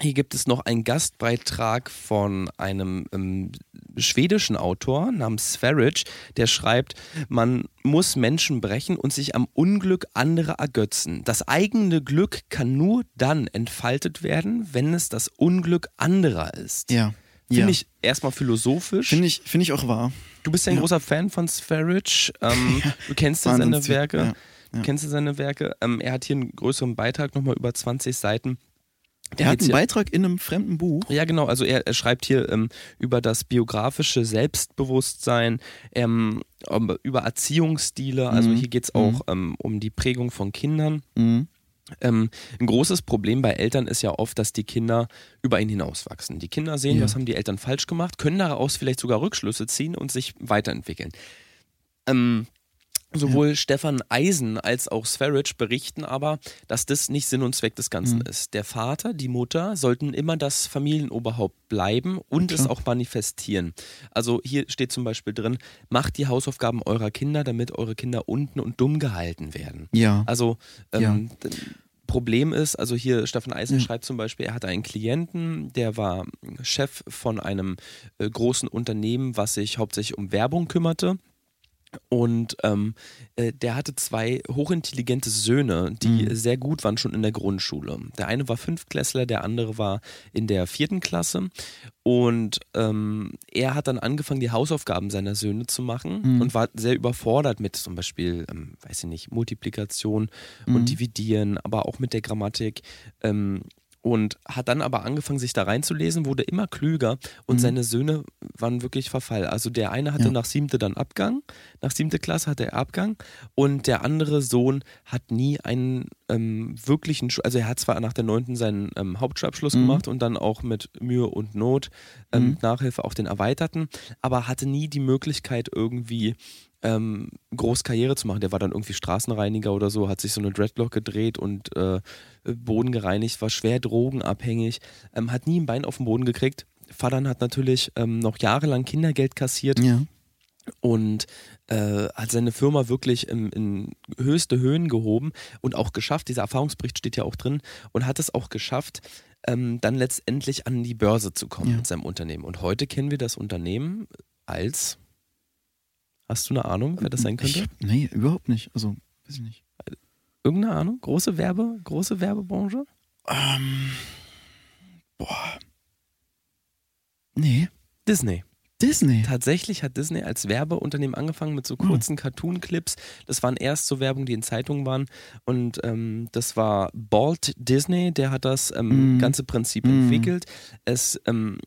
hier gibt es noch einen Gastbeitrag von einem ähm, schwedischen Autor namens Sverige, der schreibt, man muss Menschen brechen und sich am Unglück anderer ergötzen. Das eigene Glück kann nur dann entfaltet werden, wenn es das Unglück anderer ist. Ja. Finde ja. ich erstmal philosophisch. Finde ich, finde ich auch wahr. Du bist ja ein Ja. großer Fan von Sverige. Ähm, du kennst ja seine Werke. ja, Du kennst ja seine Werke. Ähm, er hat hier einen größeren Beitrag, nochmal über 20 Seiten. Er hat geht's einen Beitrag in einem fremden Buch. Ja, genau. Also er, er schreibt hier ähm, über das biografische Selbstbewusstsein. Ähm, über Erziehungsstile. Also Mhm. hier geht es auch ähm, um die Prägung von Kindern. Mhm. Ähm, ein großes Problem bei Eltern ist ja oft, dass die Kinder über ihn hinauswachsen. Die Kinder sehen, Ja. was haben die Eltern falsch gemacht, können daraus vielleicht sogar Rückschlüsse ziehen und sich weiterentwickeln. Ähm, sowohl Stefan Eisen als auch Sverage berichten aber, dass das nicht Sinn und Zweck des Ganzen Mhm. ist. Der Vater, die Mutter sollten immer das Familienoberhaupt bleiben und es klar. auch manifestieren. Also hier steht zum Beispiel drin, macht die Hausaufgaben eurer Kinder, damit eure Kinder unten und dumm gehalten werden. Ja. Also ähm, Ja. Problem ist, also hier Stefan Eisen Ja. schreibt zum Beispiel, er hatte einen Klienten, der war Chef von einem äh, großen Unternehmen, was sich hauptsächlich um Werbung kümmerte. Und ähm, äh, der hatte zwei hochintelligente Söhne, die Mhm. sehr gut waren schon in der Grundschule. Der eine war Fünftklässler, der andere war in der vierten Klasse. Und ähm, er hat dann angefangen, die Hausaufgaben seiner Söhne zu machen Mhm. und war sehr überfordert mit zum Beispiel, ähm, weiß ich nicht, Multiplikation Mhm. und Dividieren, aber auch mit der Grammatik. Und hat dann aber angefangen, sich da reinzulesen, wurde immer klüger und Mhm. seine Söhne waren wirklich Verfall. Also der eine hatte Ja. nach siebte dann Abgang, nach siebte Klasse hatte er Abgang und der andere Sohn hat nie einen ähm, wirklichen, also er hat zwar nach der neunten seinen ähm, Hauptschulabschluss Mhm. gemacht und dann auch mit Mühe und Not ähm, Mhm. Nachhilfe auch den erweiterten, aber hatte nie die Möglichkeit irgendwie ähm, groß Karriere zu machen. Der war dann irgendwie Straßenreiniger oder so, hat sich so eine Dreadlock gedreht und äh, Boden gereinigt, war schwer drogenabhängig, ähm, hat nie ein Bein auf den Boden gekriegt. Vater hat natürlich ähm, noch jahrelang Kindergeld kassiert Ja. und äh, hat seine Firma wirklich in, in höchste Höhen gehoben und auch geschafft, dieser Erfahrungsbericht steht ja auch drin, und hat es auch geschafft, ähm, dann letztendlich an die Börse zu kommen Ja. mit seinem Unternehmen. Und heute kennen wir das Unternehmen als, hast du eine Ahnung, wer das sein könnte? Ich, nee, überhaupt nicht. Also, weiß ich nicht. Irgendeine Ahnung? Große Werbe, große Werbebranche? Ähm, boah. Nee. Disney. Disney. Tatsächlich hat Disney als Werbeunternehmen angefangen mit so kurzen Cartoon-Clips. Das waren erst so Werbung, die in Zeitungen waren. Und ähm, das war Walt Disney, der hat das ähm, Mhm. ganze Prinzip Mhm. entwickelt. Es ähm,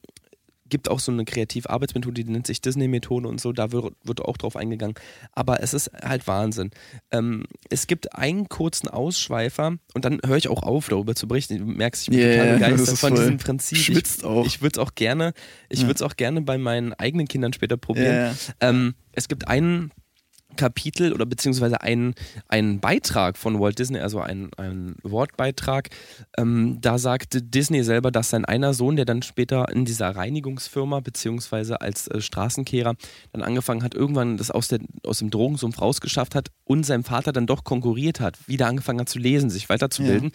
gibt auch so eine Kreativarbeitsmethode, die nennt sich Disney-Methode und so, da wird, wird auch drauf eingegangen. Aber es ist halt Wahnsinn. Ähm, es gibt einen kurzen Ausschweifer und dann höre ich auch auf, darüber zu berichten. Du merkst, ich bin Ja, total begeistert ist von diesem Prinzip. Ich- Schwitzt auch. Ich würde es auch gerne, ich Ja. würde es auch gerne bei meinen eigenen Kindern später probieren. Ja. Ähm, es gibt einen Kapitel oder beziehungsweise einen, einen Beitrag von Walt Disney, also ein, ein Wortbeitrag. Ähm, da sagte Disney selber, dass sein einer Sohn, der dann später in dieser Reinigungsfirma beziehungsweise als äh, Straßenkehrer dann angefangen hat, irgendwann das aus, der, aus dem Drogensumpf rausgeschafft hat und seinem Vater dann doch konkurriert hat, wieder angefangen hat zu lesen, sich weiterzubilden.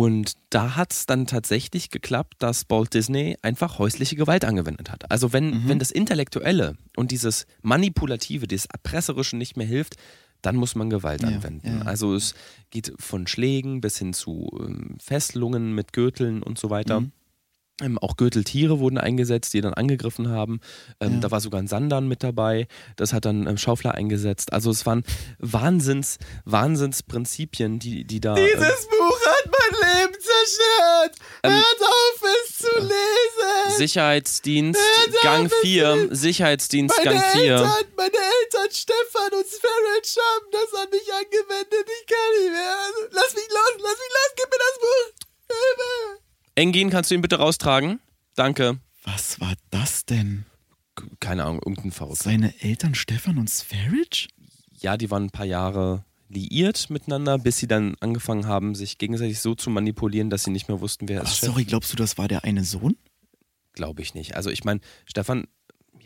Und da hat es dann tatsächlich geklappt, dass Walt Disney einfach häusliche Gewalt angewendet hat. Also wenn, Mhm. wenn das Intellektuelle und dieses Manipulative, dieses Erpresserische nicht mehr hilft, dann muss man Gewalt Ja, anwenden. ja. Also es geht von Schlägen bis hin zu ähm, Fesselungen mit Gürteln und so weiter. Mhm. Ähm, auch Gürteltiere wurden eingesetzt, die dann angegriffen haben. Ähm, Ja. Da war sogar ein Sandan mit dabei. Das hat dann ähm, Schaufler eingesetzt. Also es waren Wahnsinns, Wahnsinnsprinzipien, die, die da. ähm, Buch zerstört. Ähm, Hört auf, es zu lesen. Sicherheitsdienst, Hört Gang es 4, Sicherheitsdienst, meine Gang 4. Eltern, meine Eltern, Stefan und Sferich haben das an mich angewendet. Ich kann nicht mehr. Lass mich los, lass mich los, gib mir das Buch. Hilfe. Engin, kannst du ihn bitte raustragen? Danke. Was war das denn? Keine Ahnung, irgendein Verrückter. Seine Eltern Stefan und Sferich? Ja, die waren ein paar Jahre liiert miteinander, bis sie dann angefangen haben, sich gegenseitig so zu manipulieren, dass sie nicht mehr wussten, wer Ach, ist sorry, glaubst du, das war der eine Sohn? Glaube ich nicht. Also ich meine, Stefan,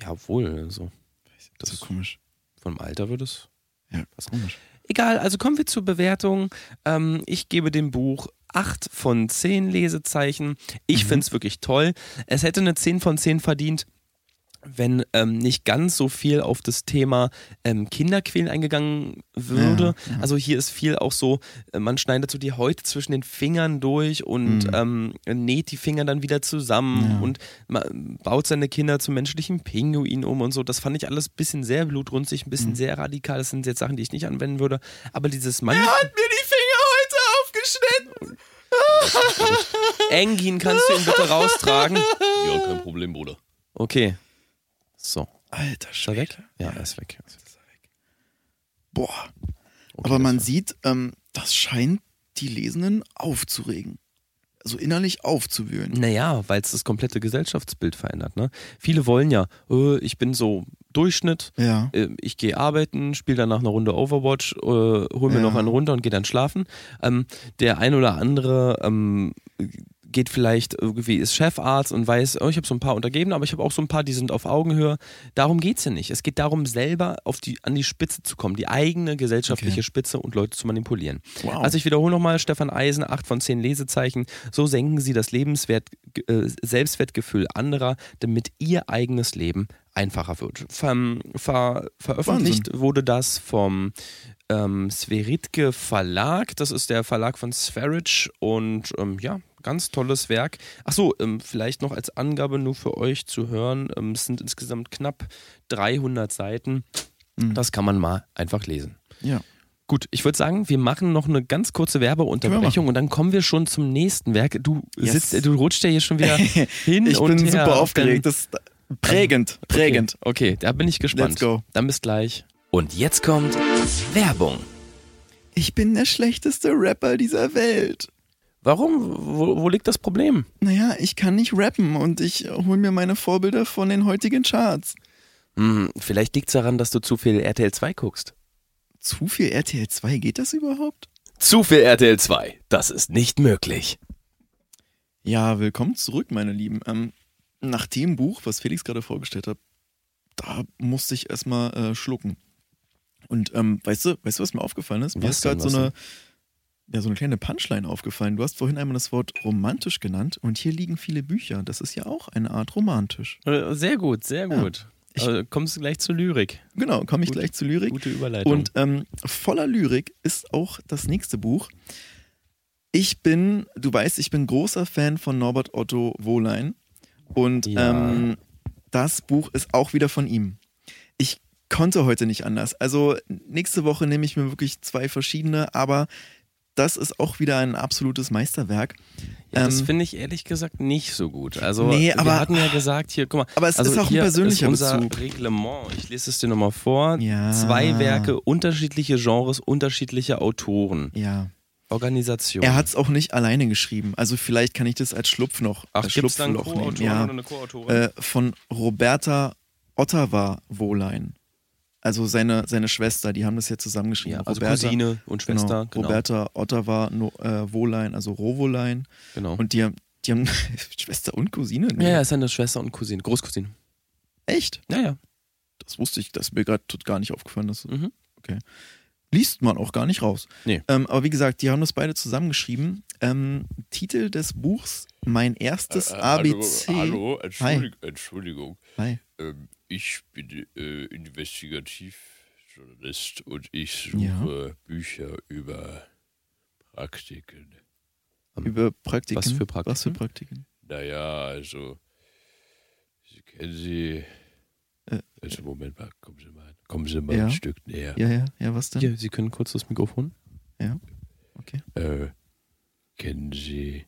ja wohl, so. Das Das ist komisch. vom Alter wird es. Ja, was komisch. Egal, also kommen wir zur Bewertung. Ähm, ich gebe dem Buch 8 von 10 Lesezeichen. Ich Mhm. finde es wirklich toll. Es hätte eine 10 von 10 verdient, wenn ähm, nicht ganz so viel auf das Thema ähm, Kinderquälen eingegangen würde. Ja, ja. Also hier ist viel auch so, äh, man schneidet so die Häute zwischen den Fingern durch und Mhm. ähm, näht die Finger dann wieder zusammen Ja. und baut seine Kinder zu menschlichen Pinguinen um und so. Das fand ich alles ein bisschen sehr blutrünstig, ein Mhm. bisschen sehr radikal. Das sind jetzt Sachen, die ich nicht anwenden würde. Aber dieses Mann. mir die Finger heute aufgeschnitten. Engin, kannst du ihn bitte raustragen? Ja, kein Problem, Bruder. Okay. So. Alter Ist er weg? Schwede. Ja, er ist weg. boah. Okay, Aber man sieht, ähm, das scheint die Lesenden aufzuregen. Also innerlich aufzuwühlen. Naja, weil es das komplette Gesellschaftsbild verändert. Ne? Viele wollen ja, äh, ich bin so Durchschnitt, Ja. äh, ich gehe arbeiten, spiele danach eine Runde Overwatch, äh, hol mir Ja. noch einen runter und gehe dann schlafen. Ähm, der ein oder andere ähm, geht vielleicht irgendwie, ist Chefarzt und weiß, oh, ich habe so ein paar Untergebene, aber ich habe auch so ein paar, die sind auf Augenhöhe. Darum geht's ja nicht. Es geht darum, selber auf die, an die Spitze zu kommen, die eigene gesellschaftliche Okay. Spitze und Leute zu manipulieren. Wow. Also ich wiederhole nochmal, Stefan Eisen, 8 von 10 Lesezeichen. So senken Sie das Lebenswert, äh, Selbstwertgefühl anderer, damit Ihr eigenes Leben einfacher wird. Ver, ver, veröffentlicht wurde das vom ähm, Sveritke Verlag. Das ist der Verlag von Sverage und ähm, ja, ganz tolles Werk. Achso, ähm, vielleicht noch als Angabe nur für euch zu hören. Ähm, es sind insgesamt knapp 300 Seiten. Mhm. Das kann man mal einfach lesen. ja. Gut, ich würde sagen, wir machen noch eine ganz kurze Werbeunterbrechung und dann kommen wir schon zum nächsten Werk. Du Yes. sitzt, du rutscht ja hier schon wieder hin Ich und bin her super auf aufgeregt. Das ist prägend, prägend. Okay, okay, da bin ich gespannt. Let's go. Dann bis gleich. Und jetzt kommt Werbung. Ich bin der schlechteste Rapper dieser Welt. Warum? Wo, wo liegt das Problem? Naja, ich kann nicht rappen und ich hole mir meine Vorbilder von den heutigen Charts. Hm, vielleicht liegt es daran, dass du zu viel RTL 2 guckst. Zu viel RTL 2, geht das überhaupt? Zu viel RTL 2. Das ist nicht möglich. Ja, willkommen zurück, meine Lieben. Ähm, nach dem Buch, was Felix gerade vorgestellt hat, da musste ich erstmal äh, schlucken. Und ähm, weißt du, weißt du, was mir aufgefallen ist? Mir Was ist gerade denn, so eine, ja, so eine kleine Punchline aufgefallen. Du hast vorhin einmal das Wort romantisch genannt und hier liegen viele Bücher. Das ist ja auch eine Art romantisch. Äh, Sehr gut, sehr Ja. gut. Ich- äh, kommst du gleich zur Lyrik. Genau, komme ich Gut. gleich zu Lyrik. Gute Überleitung. Und ähm, voller Lyrik ist auch das nächste Buch. Ich bin, du weißt, ich bin großer Fan von Norbert Otto Wohlein. Und Ja. ähm, das Buch ist auch wieder von ihm. Ich konnte heute nicht anders. Also nächste Woche nehme ich mir wirklich zwei verschiedene, aber das ist auch wieder ein absolutes Meisterwerk. ja, das ähm, finde ich ehrlich gesagt nicht so gut. Also Nee, wir aber- hatten ja gesagt, hier, guck mal. Aber es also ist auch ein persönlicher ist unser Bezug. Reglement. Ich lese es dir nochmal vor. Ja. Zwei Werke, unterschiedliche Genres, unterschiedliche Autoren. Ja. Organisation. Er hat es auch nicht alleine geschrieben. Also vielleicht kann ich das als Schlupf noch, Ach, als Schlupfloch nehmen. Ja. oder eine Co-Autorin? äh, von Roberta Ottawa Wohlein. Also seine, seine Schwester, die haben das ja zusammengeschrieben. ja, also Roberta, Cousine und Schwester. Genau. Roberta Ottawa no, äh, Wohlein, also Rowolein. genau. Und die haben, die haben Schwester und Cousine? Nee. ja, ja, ist seine Schwester und Cousine, Großcousine. Echt? Ja, ja. Das wusste ich, das ist mir gerade gar nicht aufgefallen. Das Mhm. liest man auch gar nicht raus. Nee. Ähm, aber wie gesagt, die haben das beide zusammengeschrieben. Ähm, Titel des Buchs Mein erstes ABC. Äh, Hallo, hallo Entschuldig Entschuldigung. Hi. Ähm, ich bin äh, Investigativjournalist und ich suche Ja. Bücher über Praktiken. Über Praktiken. Was für Praktiken? Was für Praktiken? Naja, also, Sie kennen Sie. Äh, also, Moment mal, kommen Sie mal, kommen Sie mal Ja. ein Stück näher. Ja, ja, ja, was denn? Hier, Sie können kurz das Mikrofon. Okay. Äh, kennen Sie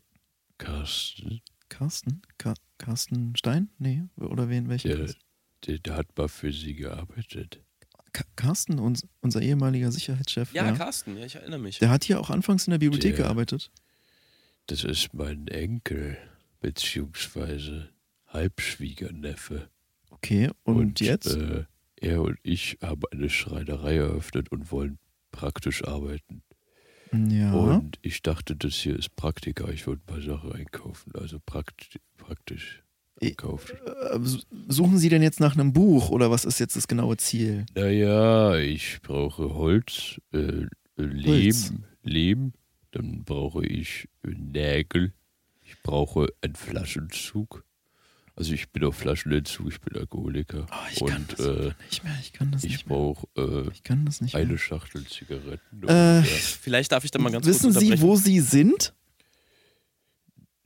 Carsten? Carsten? Ka Carsten Stein? Nee, oder wen? Welchen? Der? Der, der hat mal für Sie gearbeitet. Carsten, uns, unser ehemaliger Sicherheitschef. Ja, Carsten, ja, ich erinnere mich. Der hat hier auch anfangs in der Bibliothek Der- gearbeitet. Das ist mein Enkel, beziehungsweise Halbschwiegerneffe. Okay, und, jetzt? Äh, er und ich haben eine Schreinerei eröffnet und wollen praktisch arbeiten. ja. Und ich dachte, das hier ist Praktika. Ich wollte ein paar Sachen einkaufen, also praktisch, praktisch Einkaufen. Äh, Suchen Sie denn jetzt nach einem Buch oder was ist jetzt das genaue Ziel? Naja, ich brauche Holz, äh, Lehm, Holz. Lehm, dann brauche ich äh, Nägel, ich brauche einen Flaschenzug. Also ich bin auf Flaschenentzug, ich bin Alkoholiker. Oh, ich kann und das äh, nicht mehr. Ich kann das ich nicht mehr. brauche äh, Ich kann das nicht eine mehr. Schachtel Zigaretten. Und, Äh, ja. Vielleicht darf ich da mal ganz Wissen kurz Sie, unterbrechen. wo Sie sind?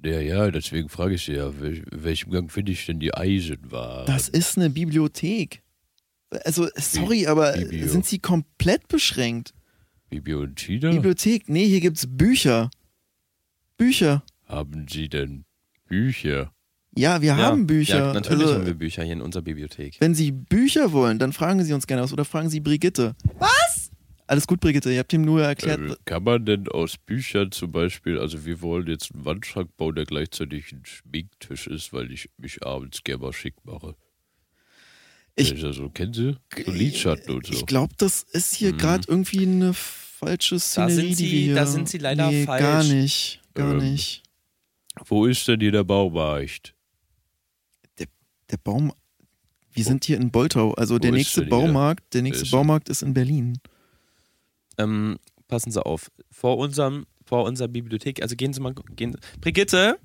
Ja, ja, deswegen frage ich Sie ja, wel, in welchem Gang finde ich denn die Eisenware? Das ist eine Bibliothek. Also, sorry, aber Bibio. sind Sie komplett beschränkt? Tina? Bibliothek? Nee, hier gibt's Bücher. Bücher. Haben Sie denn Bücher? Ja, wir ja, haben Bücher. Ja, natürlich also, haben wir Bücher hier in unserer Bibliothek. Wenn Sie Bücher wollen, dann fragen Sie uns gerne aus oder fragen Sie Brigitte. Alles gut, Brigitte, ihr habt ihm nur erklärt. Äh, kann man denn aus Büchern zum Beispiel, also wir wollen jetzt einen Wandschrank bauen, der gleichzeitig ein Schminktisch ist, weil ich mich abends gerne mal schick mache. Ich- Der ja so, kennen Sie? So Lidschatten und so. Ich glaube, das ist hier Mhm. gerade irgendwie eine falsche Szenerie, sind die Sie- wir da sind Sie leider nee, falsch. gar nicht, gar Ähm, nicht. Wo ist denn hier der Baumarkt? Der Baum... Wir sind hier in Boltau, also der nächste? Baumarkt, der nächste ist- Baumarkt ist in Berlin. Ähm, passen Sie auf. Vor unserem, vor unserer Bibliothek, also gehen Sie mal. Gehen, Brigitte?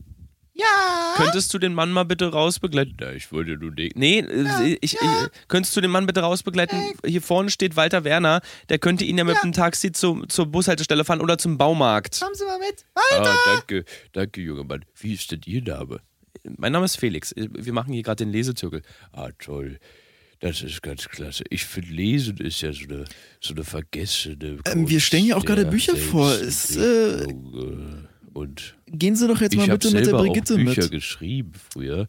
Ja. Könntest du den Mann mal bitte rausbegleiten? Na, ich wollte nur denken. Nee, äh, ich, ich, könntest du den Mann bitte rausbegleiten? Hier vorne steht Walter Werner. Der könnte ihn ja mit dem Taxi zu, zur Bushaltestelle fahren oder zum Baumarkt. Kommen Sie mal mit. Ah, danke, danke, junger Mann. Wie ist denn Ihr Name? Mein Name ist Felix. Wir machen hier gerade den Lesezirkel. Ah, toll. Das ist ganz klasse. Ich finde, Lesen ist ja so eine, so eine vergessene. Ähm, wir stellen ja auch gerade Kunst Bücher vor. Es, äh, äh, und Gehen Sie doch jetzt ich mal habe bitte mit der selber Brigitte auch Bücher mit. geschrieben früher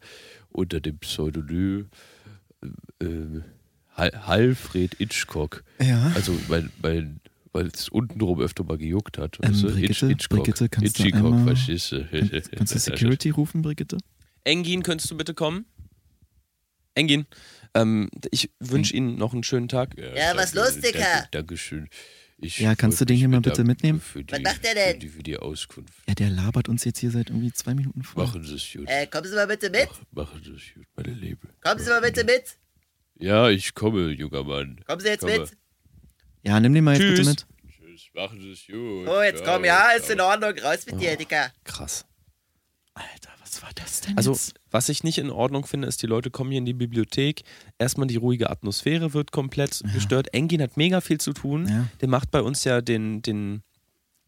unter dem Pseudonym äh, äh, Hal- Halfred Hitchcock. Ja. Also mein, mein weil es untenrum öfter mal gejuckt hat. Ähm, weißt du? Brigitte, Hitch- Hitchcock. Brigitte, kannst du Hitchcock, einmal- verstehst du? Kann- Kannst du Security rufen, Brigitte? Engin, könntest du bitte kommen? Engin, ähm, ich wünsche Ihnen noch einen schönen Tag. Ja, was los, Dicker? Danke, Dankeschön. Ich Ja, kannst du den hier mal bitte mitnehmen? Für die, Was macht der denn? Für die, für die Auskunft. Ja, der labert uns jetzt hier seit irgendwie zwei Minuten vor. Machen Sie es gut. Äh, kommen Sie mal bitte mit. Mach, machen Sie es gut, meine Liebe. Kommen Sie mal bitte mit. Ja, ich komme, junger Mann. Kommen Sie jetzt Komme. mit. Ja, nimm den mal jetzt Tschüss. bitte mit. Tschüss, machen Sie es gut. Oh, jetzt komm, ja, ist in Ordnung. Raus mit dir, Dicker. Krass. Alter, was war das denn Also, jetzt? was ich nicht in Ordnung finde, ist, die Leute kommen hier in die Bibliothek. Erstmal die ruhige Atmosphäre wird komplett gestört. Engin hat mega viel zu tun. Ja. Der macht bei uns ja den, den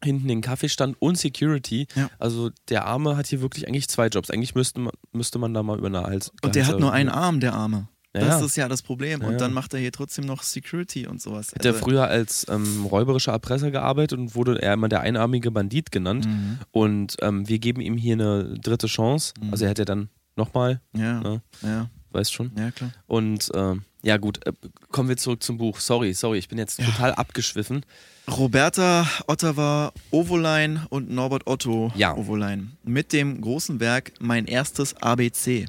hinten den Kaffeestand und Security. Ja. Also der Arme hat hier wirklich eigentlich zwei Jobs. Eigentlich müsste man, müsste man da mal über eine Hals. Und der hat nur einen. Arm, der Arme. Ja, das ja. ist ja das Problem. Ja, Und ja. dann macht er hier trotzdem noch Security und sowas. Hat er Also- früher als ähm, räuberischer Erpresser gearbeitet und wurde er immer der einarmige Bandit genannt. Mhm. Und ähm, wir geben ihm hier eine dritte Chance. Mhm. Also er hätte dann nochmal, Ja, Ja. ja, weißt schon. ja, klar. Und ähm, ja gut, äh, kommen wir zurück zum Buch. Sorry, sorry, ich bin jetzt total abgeschwiffen. Roberta Ottawa Ovolein und Norbert Otto Ja. Ovolein mit dem großen Werk Mein erstes ABC.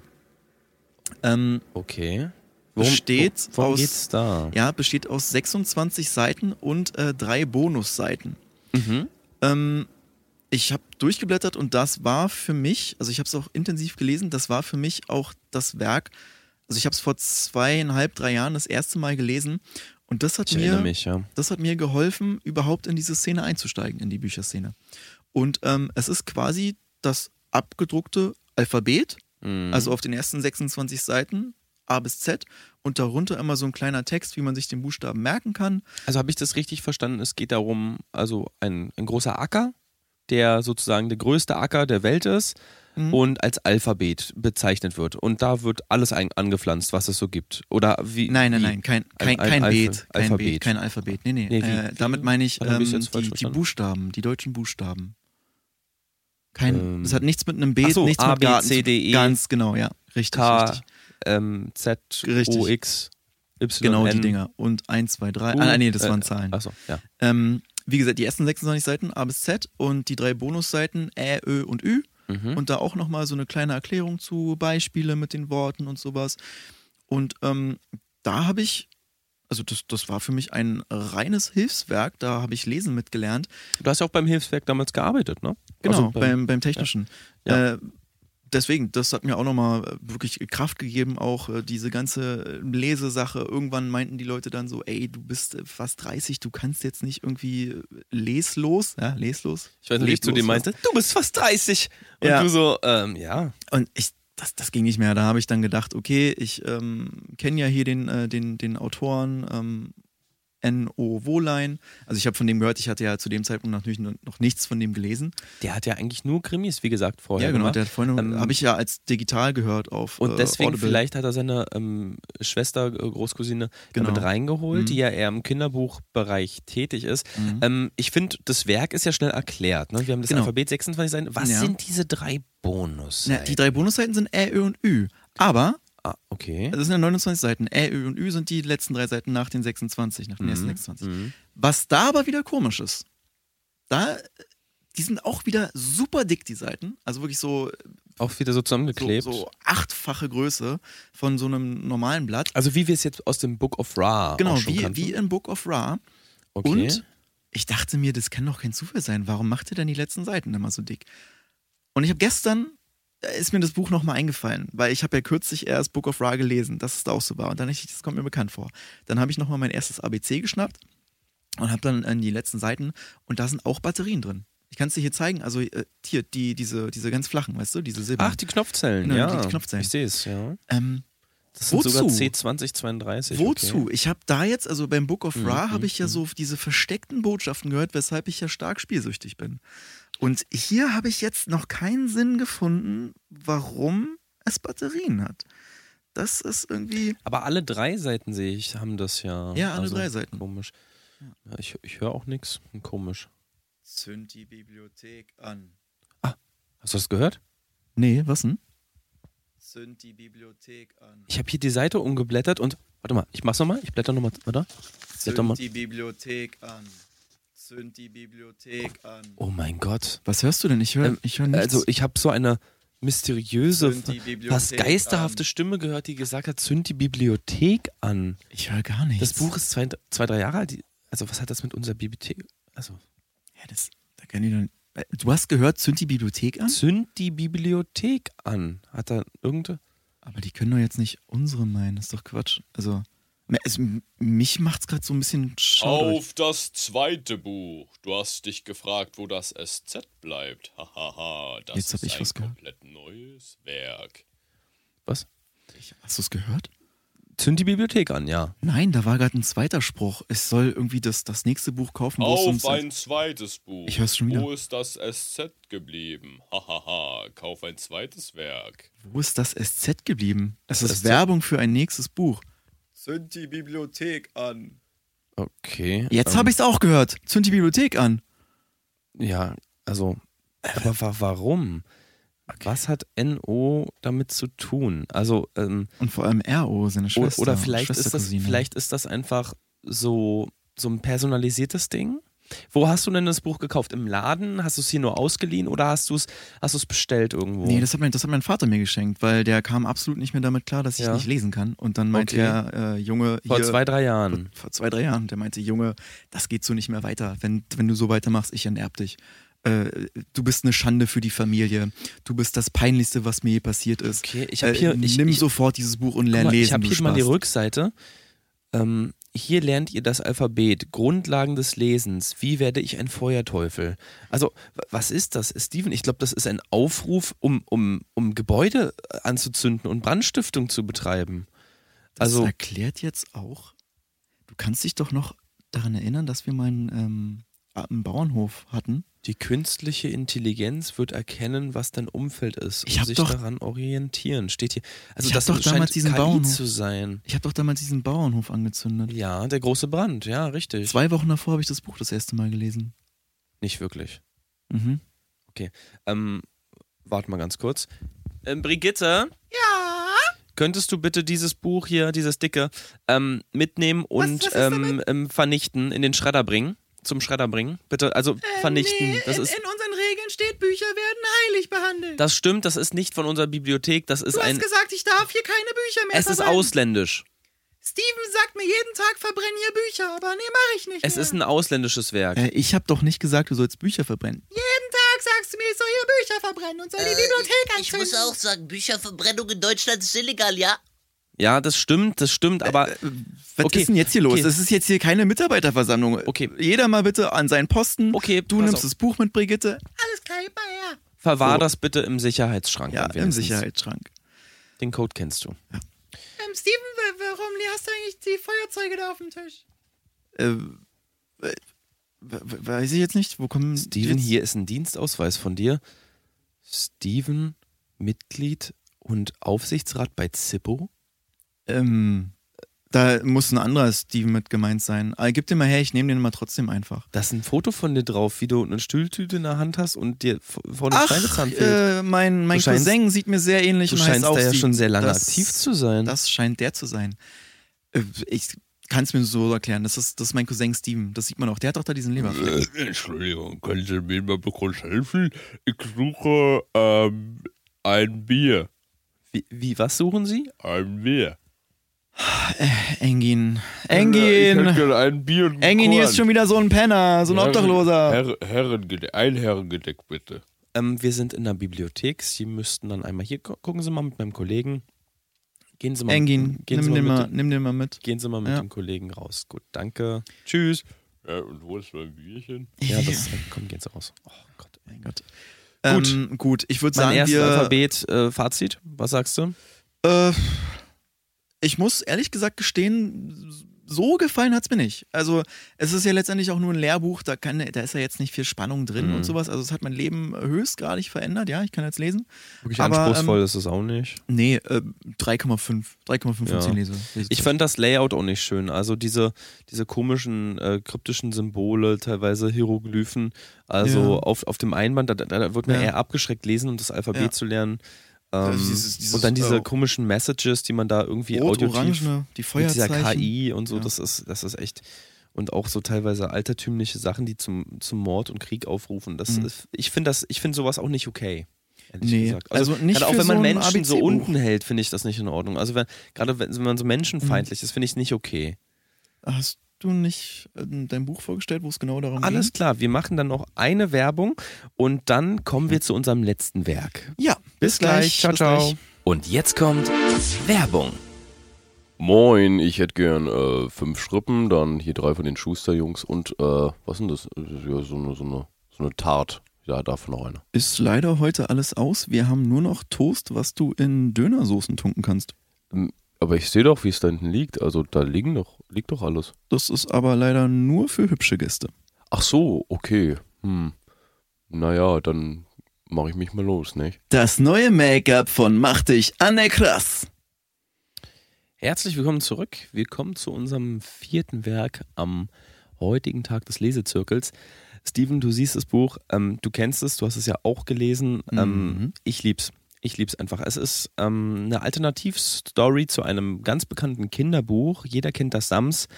Ähm, Okay. Besteht wo- worum aus- geht's da? ja, besteht aus 26 Seiten und äh, drei Bonusseiten. Mhm. Ähm, ich habe durchgeblättert und das war für mich, also ich habe es auch intensiv gelesen, das war für mich auch das Werk. Also ich habe es vor zweieinhalb, drei Jahren das erste Mal gelesen und das hat Ich mir mich, ja. das hat mir geholfen, überhaupt in diese Szene einzusteigen, in die Bücherszene. Und ähm, es ist quasi das abgedruckte Alphabet, Mhm. also auf den ersten 26 Seiten, A bis Z, und darunter immer so ein kleiner Text, wie man sich den Buchstaben merken kann. Also habe ich das richtig verstanden? Es geht darum, also ein, ein großer Acker, der sozusagen der größte Acker der Welt ist Mhm. und als Alphabet bezeichnet wird. Und da wird alles ein, angepflanzt, was es so gibt. Oder wie? Nein, nein, wie? nein, kein, kein, Ein- kein ein Beet. Alpha- Kein Alphabet. Beet, kein Alphabet. Nee, nee. Nee, wie- äh, damit meine ich ähm, die, die? Buchstaben, die deutschen Buchstaben. Kein, Ähm, das hat nichts mit einem ach so, nichts A, mit B, Garten C, D, E, Ganz genau, ja. Richtig, K, richtig. ähm, Z, Richtig. O, X, Y, Genau N, die Dinger. Und 1, 2, 3. U, Ah, nee, das äh, waren Zahlen. Achso, ja. Ähm, wie gesagt, die ersten 26 Seiten A bis Z und die drei Bonusseiten Ä, Ö und Ü. Mhm. Und da auch nochmal so eine kleine Erklärung zu Beispiele mit den Worten und sowas. Und ähm, da habe ich, also das, das war für mich ein reines Hilfswerk, da habe ich Lesen mitgelernt. Du hast ja auch beim Hilfswerk damals gearbeitet, ne? Genau, Also beim, beim Technischen. Ja. Äh, deswegen, das hat mir auch nochmal wirklich Kraft gegeben, auch äh, diese ganze Lesesache. Irgendwann meinten die Leute dann so, ey, du bist äh, fast 30, du kannst jetzt nicht irgendwie äh, leslos, ja, leslos. Ich weiß nicht, wie ich zu Leblos meinte, du bist fast 30. Und Ja. du so, ähm, ja. Und ich, das, das ging nicht mehr. Da habe ich dann gedacht, okay, ich ähm, kenne ja hier den, äh, den, den Autoren ähm, N.O. Wohlein. Also ich habe von dem gehört, ich hatte ja zu dem Zeitpunkt natürlich noch noch nichts von dem gelesen. Der hat ja eigentlich nur Krimis, wie gesagt, vorher ja, genau, gemacht. der hat vorhin, Ähm, habe ich ja als digital gehört auf Und äh, deswegen Audible. vielleicht hat er seine ähm, Schwester, äh, Großcousine Genau. damit reingeholt, Mhm. die ja eher im Kinderbuchbereich tätig ist. Mhm. Ähm, ich finde, das Werk ist ja schnell erklärt. Ne? Wir haben das Genau. Alphabet 26 Seiten. Was Ja. sind diese drei Bonus? Na, die drei Bonusseiten sind Ä, Ö und Ü. Aber Ah, okay. Also das sind ja 29 Seiten. Ä, Ö und Ü sind die letzten drei Seiten nach den 26, nach den ersten 26. Was da aber wieder komisch ist, da, die sind auch wieder super dick, die Seiten. Also wirklich so, Auch wieder so so, zusammengeklebt. so achtfache Größe von so einem normalen Blatt. Also wie wir es jetzt aus dem Book of Ra Genau, wie, kannten. wie in Book of Ra. okay. Und ich dachte mir, das kann doch kein Zufall sein. Warum macht ihr denn die letzten Seiten immer so dick? Und ich habe gestern, ist mir das Buch nochmal eingefallen, weil ich habe ja kürzlich erst Book of Ra gelesen, dass es da auch so war. Und dann dachte ich, das kommt mir bekannt vor. Dann habe ich nochmal mein erstes ABC geschnappt und habe dann in die letzten Seiten und da sind auch Batterien drin. Ich kann es dir hier zeigen. Also äh, hier, die, diese, diese ganz flachen, weißt du, diese Silber. Ach, die Knopfzellen, Genau, ja. die- die Knopfzellen. Ich sehe es, ja. ähm, Das sind Wozu? sogar C2032. Wozu? Okay. Ich habe da jetzt, also beim Book of Ra, Mhm, habe ich ja mhm. so diese versteckten Botschaften gehört, weshalb ich ja stark spielsüchtig bin. Und hier habe ich jetzt noch keinen Sinn gefunden, warum es Batterien hat. Das ist irgendwie. Aber alle drei Seiten sehe ich, haben das ja. Also Ja, alle drei Seiten. Komisch. Ja, ich ich höre auch nichts. Komisch. Zünd die Bibliothek an. Hast du das gehört? Nee, was denn? Zünd die Bibliothek an. Ich habe hier die Seite umgeblättert und. Warte mal, ich mach's nochmal. Ich blätter nochmal. Warte. Mal. die Bibliothek an. Zünd die Bibliothek an. Oh mein Gott. Was hörst du denn? Ich höre Ähm, ich hör nichts. Also, ich habe so eine mysteriöse, fast geisterhafte an. Stimme gehört, die gesagt hat: Zünd die Bibliothek an. ich höre gar nichts. Das Buch ist zwei, zwei drei Jahre alt. Also, was hat das mit unserer Bibliothek? Also, Ja, das, da kann ich dann. Äh, Du hast gehört, zünd die Bibliothek an? zünd die Bibliothek an. Hat da irgendeine. Aber die können doch jetzt nicht unsere meinen. Das ist doch Quatsch. Also, es, mich macht's gerade so ein bisschen schaurig. Auf das zweite Buch. Du hast dich gefragt, wo das SZ bleibt. Hahaha, das Jetzt hab ist ich ein was gehört. komplett neues Werk. Was? Hast du es gehört? Zünd die Bibliothek an, ja. Nein, da war gerade ein zweiter Spruch. Es soll irgendwie das, das nächste Buch kaufen, wo es Auf ein zweites Buch. Ich hör's schon wieder. Wo ist das SZ geblieben? Hahaha, kauf ein zweites Werk. Wo ist das SZ geblieben? Es Das ist SZ? Werbung für ein nächstes Buch. Zünd die Bibliothek an. Okay. Jetzt ähm, habe ich es auch gehört. Zünd die Bibliothek an. Ja, also, aber wa warum? Was hat NO damit zu tun? Also, ähm, Und vor allem RO, seine Schwester. oder vielleicht ist, das, vielleicht ist das einfach so, so ein personalisiertes Ding? Wo hast du denn das Buch gekauft? Im Laden? Hast du es hier nur ausgeliehen oder hast du es hast du's bestellt irgendwo? Nee, das hat, mein, das hat mein Vater mir geschenkt, weil der kam absolut nicht mehr damit klar, dass ich Ja. nicht lesen kann. Und dann meinte Okay. er, äh, Junge, Vor hier, zwei, drei Jahren. vor zwei, drei Jahren, der meinte, Junge, das geht so nicht mehr weiter. Wenn, wenn du so weitermachst, ich enterb dich. Äh, du bist eine Schande für die Familie. Du bist das Peinlichste, was mir je passiert ist. Okay, ich habe Äh, hier. Ich, nimm ich, sofort dieses Buch und lern mal, lesen. ich habe hier mal die. Rückseite. Ähm, hier lernt ihr das Alphabet, Grundlagen des Lesens. Wie werde ich ein Feuerteufel? Also, was ist das, Steven? Ich glaube, das ist ein Aufruf, um, um, um Gebäude äh, anzuzünden und Brandstiftung zu betreiben. Das Also, erklärt jetzt auch, du kannst dich doch noch daran erinnern, dass wir mal einen, ähm, einen Bauernhof hatten. die künstliche Intelligenz wird erkennen, was dein Umfeld ist Ich und hab sich doch- daran orientieren. Steht hier. Also, Ich das doch scheint damals diesen KI Bauernhof- zu sein. Ich habe doch damals diesen Bauernhof angezündet. Ja, der große Brand. Ja, richtig. Zwei Wochen davor habe ich das Buch das erste Mal gelesen. Nicht wirklich. Mhm. Ähm, warte mal ganz kurz. Ähm, Brigitte? Ja? Könntest du bitte dieses Buch hier, dieses dicke, ähm, mitnehmen und ähm, ähm, vernichten, in den Schredder bringen? Zum Schredder bringen? Bitte, also vernichten. das ist. unseren Regeln steht, Bücher werden heilig behandelt. Das stimmt, das ist nicht von unserer Bibliothek, das ist ein. gesagt, ich darf hier keine Bücher mehr Es ist ausländisch. Steven sagt mir jeden Tag, verbrenn hier Bücher, aber nee, mache ich nicht Es ist ein ausländisches Werk. Äh, ich habe doch nicht gesagt, du sollst Bücher verbrennen. Jeden Tag sagst du mir, ich soll hier Bücher verbrennen und soll die Bibliothek Ich anzünden. muss auch sagen, Bücherverbrennung in Deutschland ist illegal, ja? Ja, das stimmt, das stimmt, aber. Was Okay, ist denn jetzt hier los? okay. Es ist jetzt hier keine Mitarbeiterversammlung. Okay. Jeder mal bitte an seinen Posten. Okay, Du nimmst auf. das Buch mit, Brigitte. Alles klar, her. Verwahr So. das bitte im Sicherheitsschrank. Ja, im. Sicherheitsschrank. Den Code kennst du. Ähm, Steven, wa- warum hast du eigentlich die Feuerzeuge da auf dem Tisch? Äh, äh, we- we- weiß ich jetzt nicht. Wo kommen Steven, hier ist ein Dienstausweis von dir. Steven, Mitglied und Aufsichtsrat bei Zippo. Ähm, Da muss ein anderer Steven mit gemeint sein. Aber gib den mal her, ich nehme den mal trotzdem einfach. Da ist ein Foto von dir drauf, wie du eine Stühltüte in der Hand hast und dir vorne Ach, Schweinezahn fehlt. äh, mein, mein scheinst- Cousin sieht mir sehr ähnlich du und scheinst auch da ja schon sehr lange das, aktiv zu sein. Das scheint der zu sein. Äh, Ich kann es mir so erklären. Das ist, das ist mein Cousin Steven. Das sieht man auch. Der hat doch da diesen Leberfleck. Äh, Entschuldigung, können Sie mir mal kurz helfen? Ich suche ähm, ein Bier. Wie, wie, was suchen Sie? Ein Bier. Engin. Ich hätte Engin. Bier und Engin, hier ist schon wieder so ein Penner, so ein Herren- Obdachloser. Herr, Herrengedeck, ein Herrengedeck bitte. Ähm, wir sind in der Bibliothek. Sie müssten dann einmal hier gu- gucken Sie mal mit meinem Kollegen. Gehen Sie mal, Engin, gehen Sie nimm den, mal, mal, mit, nimm den mal mit. gehen Sie mal mit Ja. dem Kollegen raus. Gut, danke. Tschüss. Ja, und wo ist mein Bierchen? Ja, das komm, gehen Sie raus. Oh Gott. Mein Gott. Gut. Ähm, gut, ich würde Mein sagen, erstes wir, Alphabet, äh, Fazit. Was sagst du? Äh, ich muss ehrlich gesagt gestehen, so gefallen hat es mir nicht. Also, es ist ja letztendlich auch nur ein Lehrbuch, da, kann, da ist ja jetzt nicht viel Spannung drin Mhm. und sowas. Also, es hat mein Leben höchstgradig verändert, ja, ich kann jetzt lesen. Wirklich Aber, anspruchsvoll ähm, ist es auch nicht. Nee, äh, 3,5. 3,5 Ja. von 10 Lese. Ich fand das Layout auch nicht schön. Also diese, diese komischen äh, kryptischen Symbole, teilweise Hieroglyphen. Also Ja. auf, auf dem Einband, da, da, da wird man Ja. eher abgeschreckt lesen und das Alphabet Ja. zu lernen. Ähm, ist dieses- dieses, und dann diese äh, komischen Messages, die man da irgendwie Rot, audiotief Orange, die mit dieser Feuerzeichen. KI und so, Ja. das ist, das ist echt. Und auch so teilweise altertümliche Sachen, die zum, zum Mord und Krieg aufrufen. Das Mhm. ist, ich finde das, ich finde sowas auch nicht okay. Nee, gesagt. also nicht gerade auch wenn man so Menschen so unten hält, finde ich das nicht in Ordnung. Also wenn, gerade wenn, man so menschenfeindlich Mhm. ist, finde ich es nicht okay. Hast du nicht äh, dein Buch vorgestellt, wo es genau darum Alles ging? klar, wir machen dann noch eine Werbung und dann kommen wir zu unserem letzten Werk. Ja, bis, gleich. Ciao, ciao. Und jetzt kommt Werbung. Moin, ich hätte gern äh, fünf Schrippen, dann hier drei von den Schusterjungs und äh, was sind das? Ja, so eine, so eine, so eine Tart. Ja, davon noch eine. Ist leider heute alles aus. Wir haben nur noch Toast, was du in Dönersoßen tunken kannst. Aber ich sehe doch, wie es da hinten liegt. Also da liegen doch, liegt doch alles. Das ist aber leider nur für hübsche Gäste. Ach so, okay. Hm. Naja, dann mache ich mich mal los, nicht? Das neue Make-up von Mach dich Anne Krass. Herzlich willkommen zurück. Wir kommen zu unserem vierten Werk am heutigen Tag des Lesezirkels. Steven, du siehst das Buch, ähm, du kennst es, du hast es ja auch gelesen. Ähm, Mhm. ich lieb's. Ich lieb's einfach. Es ist ähm, eine Alternativstory zu einem ganz bekannten Kinderbuch. Jeder kennt das Sams.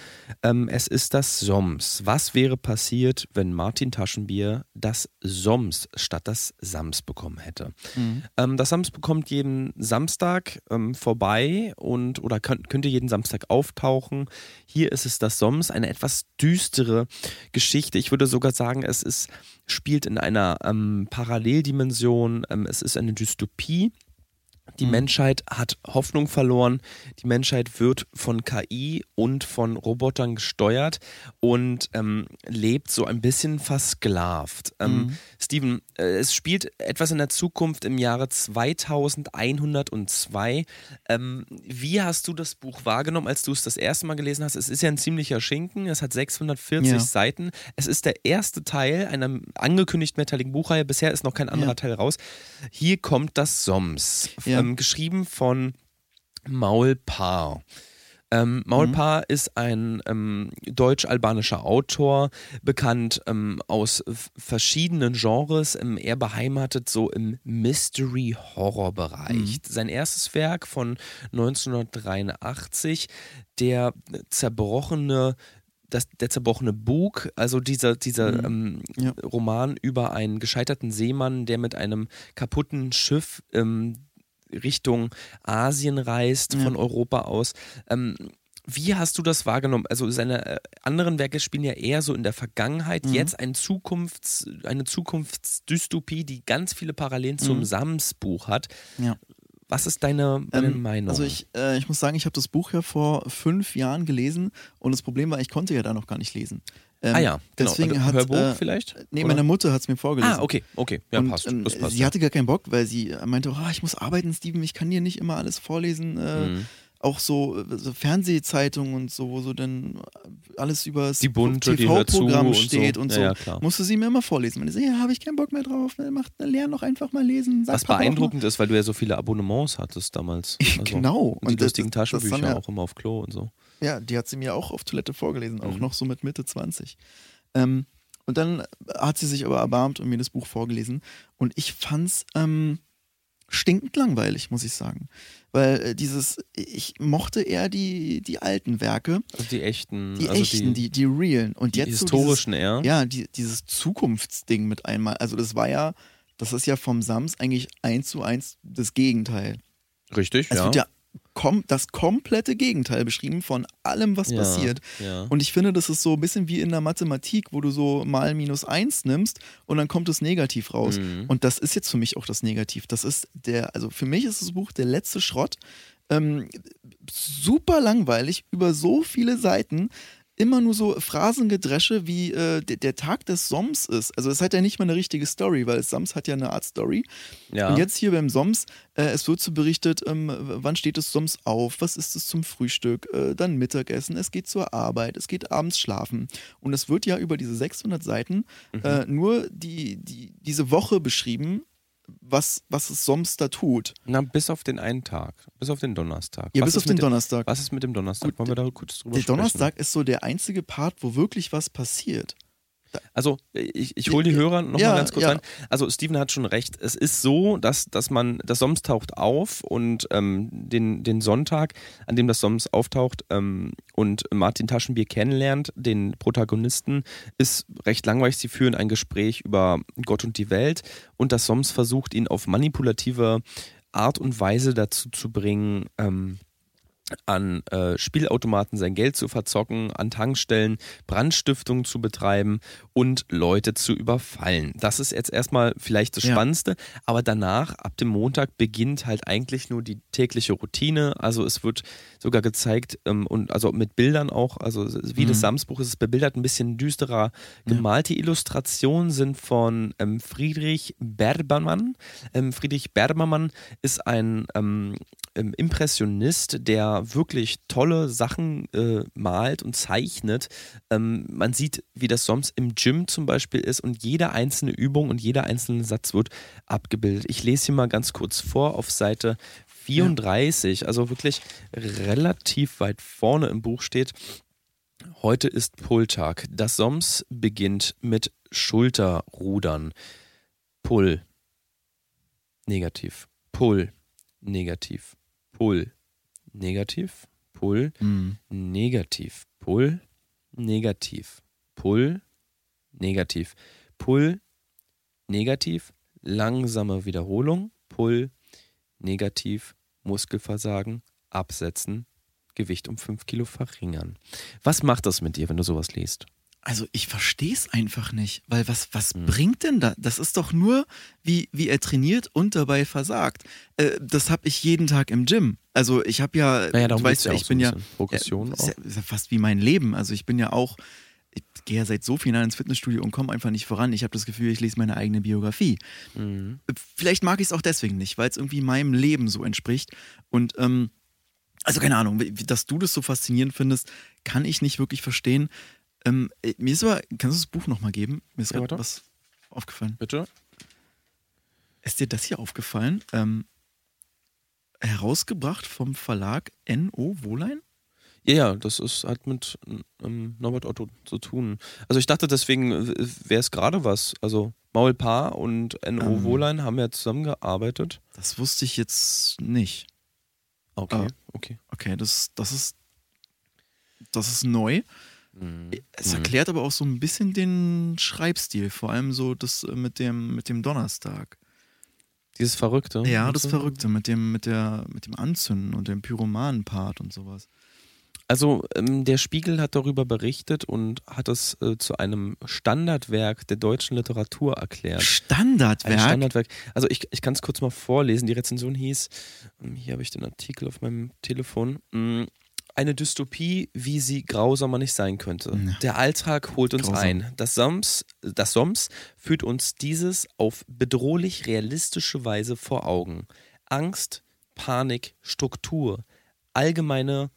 Ähm, es ist das Soms. Was wäre passiert, wenn Martin Taschenbier das Soms statt das Sams bekommen hätte? Ähm, das Sams bekommt jeden Samstag ähm, vorbei und oder könnt, könnte jeden Samstag auftauchen. Hier ist es das Soms, eine etwas düstere Geschichte. Ich würde sogar sagen, es ist, spielt in einer ähm, Paralleldimension. Ähm, es ist eine Dystopie. Die Menschheit hat Hoffnung verloren. Die Menschheit wird von KI und von Robotern gesteuert und ähm, lebt so ein bisschen versklavt. Ähm, Steven, äh, es spielt etwas in der Zukunft im Jahre 2102. Ähm, wie hast du das Buch wahrgenommen, als du es das erste Mal gelesen hast? Es ist ja ein ziemlicher Schinken. Es hat 640 Ja. Seiten. Es ist der erste Teil einer angekündigt mehrteiligen Buchreihe. Bisher ist noch kein anderer Ja. Teil raus. Hier kommt das Soms, Ja. Ähm, geschrieben von Maul Paar. Ähm, Maul Mhm. Paar ist ein ähm, deutsch-albanischer Autor, bekannt ähm, aus verschiedenen Genres, ähm, eher beheimatet so im Mystery-Horror-Bereich. Sein erstes Werk von 1983, der zerbrochene das, der zerbrochene Bug, also dieser, dieser ähm, Ja. Roman über einen gescheiterten Seemann, der mit einem kaputten Schiff ähm, Richtung Asien reist, Ja. von Europa aus. Ähm, wie hast du das wahrgenommen? Also seine äh, anderen Werke spielen ja eher so in der Vergangenheit, Mhm. jetzt ein Zukunfts-, eine Zukunftsdystopie, die ganz viele Parallelen zum Mhm. Sams-Buch hat. Ja. Was ist deine, deine Ähm, Meinung? Also ich, äh, ich muss sagen, ich habe das Buch ja vor fünf Jahren gelesen und das Problem war, ich konnte ja da noch gar nicht lesen. Ähm, ah ja, genau. deswegen Also hat, Hörbuch äh, vielleicht? Nee, Oder? meine Mutter hat es mir vorgelesen. Ah, okay, okay. Ja, und, passt. ähm, Das passt. sie ja. hatte gar keinen Bock, weil sie meinte, oh, ich muss arbeiten, Steven, ich kann dir nicht immer alles vorlesen. Äh, Mhm. Auch so, so Fernsehzeitungen und so, wo so dann alles über das TV-Programm und steht so. und Ja, so. ja, klar. Musste sie mir immer vorlesen. Wenn ich so, ja, habe ich keinen Bock mehr drauf, ne, mach, ne, lern doch einfach mal lesen. Sag Was beeindruckend ist, weil du ja so viele Abonnements hattest damals. Also, Genau. Und die Und das- lustigen das- das Taschenbücher haben ja- auch immer auf Klo und so. Ja, die hat sie mir auch auf Toilette vorgelesen, auch Mhm. noch so mit Mitte 20. Ähm, und dann hat sie sich aber erbarmt und mir das Buch vorgelesen. Und ich fand's ähm, stinkend langweilig, muss ich sagen. Weil äh, dieses, ich mochte eher die, die alten Werke, Also die echten, die also echten, die, die realen. Und die jetzt so historischen eher. dieses, ja, die, dieses Zukunftsding mit einmal. Also das war ja, das ist ja vom Sams eigentlich eins zu eins das Gegenteil. Richtig, Es ja. wird ja kom das komplette Gegenteil beschrieben von allem, was Ja, passiert. ja. Und ich finde, das ist so ein bisschen wie in der Mathematik, wo du so mal minus eins nimmst und dann kommt das Negativ raus. Mhm. Und das ist jetzt für mich auch das Negativ. Das ist der, also für mich ist das Buch der letzte Schrott. Ähm, super langweilig, über so viele Seiten. Immer nur so Phrasengedresche, wie äh, der, der Tag des Soms ist. Also es hat ja nicht mal eine richtige Story, weil Soms hat ja eine Art Story. ja. Und jetzt hier beim Soms, äh, es wird so berichtet, ähm, wann steht es Soms auf, was ist es zum Frühstück, äh, dann Mittagessen, es geht zur Arbeit, es geht abends schlafen. Und es wird ja über diese 600 Seiten Mhm. äh, nur die, die, diese Woche beschrieben, was, was es Soms da tut. Na, bis auf den einen Tag. Bis auf den Donnerstag. Ja, Was bis auf den mit dem- Donnerstag. Was ist mit dem Donnerstag? Gut, Wollen wir da kurz drüber Der sprechen? Donnerstag ist so der einzige Part, wo wirklich was passiert. Also, ich, ich hole die Hörer noch Ja, mal ganz kurz ja. rein. Also, Steven hat schon recht. Es ist so, dass, dass man, das Soms taucht auf und ähm, den, den Sonntag, an dem das Soms auftaucht ähm, und Martin Taschenbier kennenlernt, den Protagonisten, ist recht langweilig. Sie führen ein Gespräch über Gott und die Welt und das Soms versucht, ihn auf manipulative Art und Weise dazu zu bringen, ähm, an äh, Spielautomaten sein Geld zu verzocken, an Tankstellen Brandstiftung zu betreiben und Leute zu überfallen. Das ist jetzt erstmal vielleicht das Ja. Spannendste, aber danach, ab dem Montag, beginnt halt eigentlich nur die tägliche Routine. Also es wird sogar gezeigt ähm, und also mit Bildern auch, also wie das Mhm. Samsbuch ist es bebildert, ein bisschen düsterer gemalt. Die Illustrationen sind von ähm, Friedrich Berbermann. Ähm, Friedrich Berbermann ist ein ähm, ähm, Impressionist, der wirklich tolle Sachen äh, malt und zeichnet. Ähm, man sieht, wie das Soms im Gym zum Beispiel ist und jede einzelne Übung und jeder einzelne Satz wird abgebildet. Ich lese hier mal ganz kurz vor auf Seite 34, also wirklich relativ weit vorne im Buch steht. Heute ist Pulltag. Das Soms beginnt mit Schulterrudern. Pull. Negativ. Pull. Negativ. Pull. Negativ. Pull. Negativ. Pull. Negativ. Pull. Negativ. Pull. Negativ. Langsame Wiederholung. Pull. Negativ. Muskelversagen. Absetzen. Gewicht um 5 Kilo verringern. Was macht das mit dir, wenn du sowas liest? Also ich verstehe es einfach nicht, weil was, was Hm. bringt denn da? Das ist doch nur, wie, wie er trainiert und dabei versagt. Äh, das habe ich jeden Tag im Gym. Also ich habe ja, Naja, du weißt ja ja, ich so bin ja. Progression ja, ist auch. ja, ja fast wie mein Leben. Also ich bin ja auch, ich gehe ja seit so vielen Jahren ins Fitnessstudio und komme einfach nicht voran. Ich habe das Gefühl, ich lese meine eigene Biografie. Mhm. Vielleicht mag ich es auch deswegen nicht, weil es irgendwie meinem Leben so entspricht. Und ähm, also keine Ahnung, dass du das so faszinierend findest, kann ich nicht wirklich verstehen. Ähm, äh, mir ist aber, kannst du das Buch nochmal geben? Mir ist Ja, gerade was aufgefallen. Bitte? Ist dir das hier aufgefallen? Ähm, herausgebracht vom Verlag N.O. Wohlein? Ja, ja, das ist hat mit ähm, Norbert Otto zu tun. Also ich dachte deswegen wäre es gerade was. Also Maul Paar und N.O. Ähm. Wohlein haben ja zusammengearbeitet. Das wusste ich jetzt nicht. Okay, Ah. okay. Okay, das, das ist das ist neu. Mhm. Es erklärt aber auch so ein bisschen den Schreibstil, vor allem so das äh, mit dem, mit dem Donnerstag. Dieses Verrückte. Ja, das du? Verrückte mit dem, mit der, mit dem Anzünden und dem Pyromanen-Part und sowas. Also ähm, der Spiegel hat darüber berichtet und hat es äh, zu einem Standardwerk der deutschen Literatur erklärt. Ein Standardwerk. Standardwerk. Also ich, ich kann es kurz mal vorlesen. Die Rezension hieß, ähm, hier habe ich den Artikel auf meinem Telefon, mm, eine Dystopie, wie sie grausamer nicht sein könnte. Ja. Der Alltag holt uns Grausam. ein. Das Soms, das Soms führt uns dieses auf bedrohlich realistische Weise vor Augen. Angst, Panik, Struktur, allgemeine